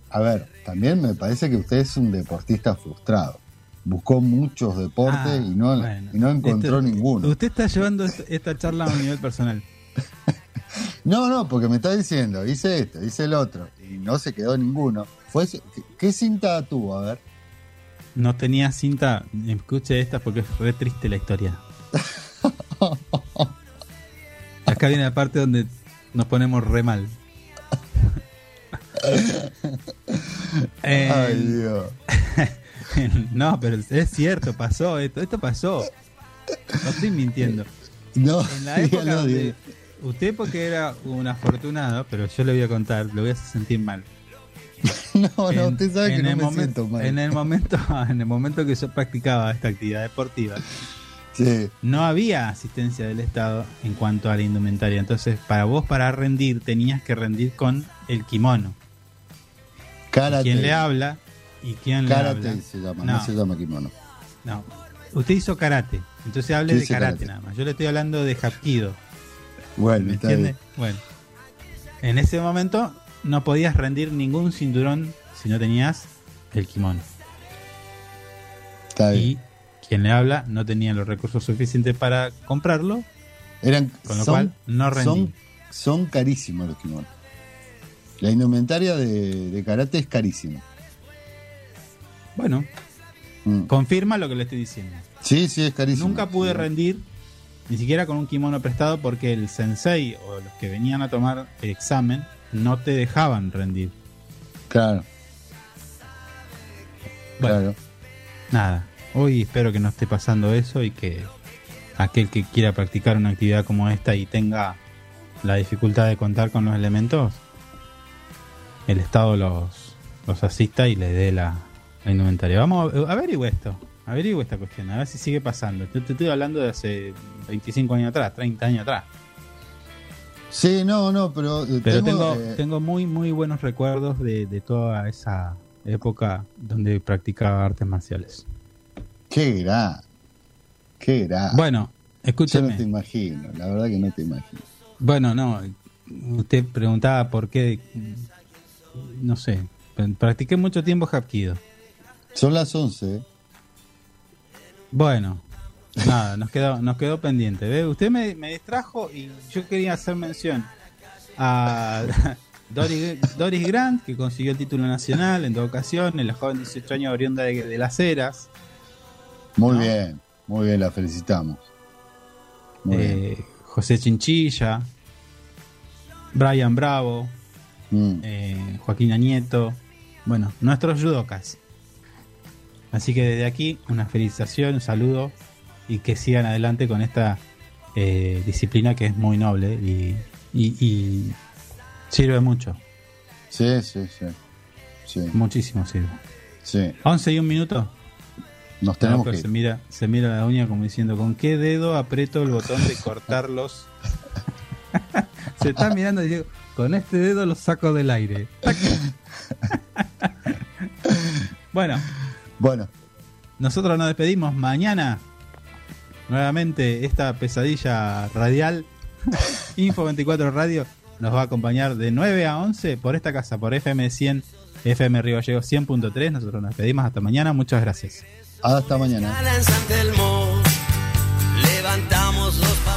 A ver, también me parece que usted es un deportista frustrado. Buscó muchos deportes Ah, y, no, bueno. y no encontró Este- ninguno. Usted está llevando est- esta charla a un nivel personal. No, no, porque me está diciendo, hice esto, hice el otro, y no se quedó ninguno. Fue, ¿qué, qué cinta tuvo? A ver. No tenía cinta, escuche esta porque re triste la historia. Acá viene la parte donde nos ponemos re mal. Eh, Ay, Dios. no, pero es cierto, pasó esto, esto pasó. No estoy mintiendo. No, En la época donde usted porque era un afortunado, pero yo le voy a contar, lo voy a hacer sentir mal. No, no, usted sabe que en no el me momen- siento mal. En el momento, en el momento que yo practicaba esta actividad deportiva, Sí, no había asistencia del Estado en cuanto a la indumentaria. Entonces, para vos para rendir tenías que rendir con el kimono. Karate. ¿Quién le habla? ¿Y quién le Karate habla? se llama, no. No. se llama kimono. No. Usted hizo karate, entonces hable de karate, karate. nada más. Yo le estoy hablando de hapkido. Bueno, ¿Me está entiende? bien. Bueno. En ese momento no podías rendir ningún cinturón si no tenías el kimono. Está bien. Y quien le habla no tenía los recursos suficientes para comprarlo, Eran, con lo son, cual no rendí. son, son carísimos los kimonos. La indumentaria de, de karate es carísima. Bueno, Mm. confirma lo que le estoy diciendo. Sí, sí, es carísimo. Nunca pude Sí. rendir, ni siquiera con un kimono prestado, porque el sensei o los que venían a tomar el examen no te dejaban rendir. Claro, Bueno, claro. nada. Hoy espero que no esté pasando eso y que aquel que quiera practicar una actividad como esta y tenga la dificultad de contar con los elementos, el Estado los, los asista y le dé la, la indumentaria. Vamos a averigüe esto. Averigüe esta cuestión, a ver si sigue pasando. Te, te estoy hablando de hace 25 años atrás, 30 años atrás. Sí, no, no, pero, eh, Pero tengo, tengo, eh, tengo muy, muy buenos recuerdos de, de toda esa época donde practicaba artes marciales. qué gran, qué gran. Bueno, Yo escúcheme. no te imagino, la verdad que no te imagino. Bueno, no. Usted preguntaba por qué. No sé. Practiqué mucho tiempo Hapkido. Son las 11, ¿eh? Bueno, nada, nos quedó, nos quedó pendiente. ¿ve? Usted me, me distrajo y yo quería hacer mención a Doris, Doris Grant, que consiguió el título nacional en dos ocasiones, la joven de 18 años oriunda de, de Las Heras. Muy ¿No? bien, muy bien, la felicitamos. Muy bien. eh, José Chinchilla, Brian Bravo, Mm. eh, Joaquín Nieto, bueno, nuestros judocas. Así que desde aquí una felicitación, un saludo y que sigan adelante con esta eh, disciplina que es muy noble y, y- y sirve mucho, Sí, sí, sí. Sí, muchísimo sirve. sí. 11 y un minuto. Nos tenemos No, pero que se ir. mira, se mira la uña como diciendo, ¿con qué dedo aprieto el botón de cortarlos? se está mirando y digo, con este dedo los saco del aire. Bueno, Bueno, nosotros nos despedimos mañana. Nuevamente esta pesadilla radial, Info 24 Radio, nos va a acompañar de 9 a 11 por esta casa, por FM 100, FM Río Gallegos 100.3. Nosotros nos despedimos hasta mañana. Muchas gracias. hasta mañana. Levantamos los.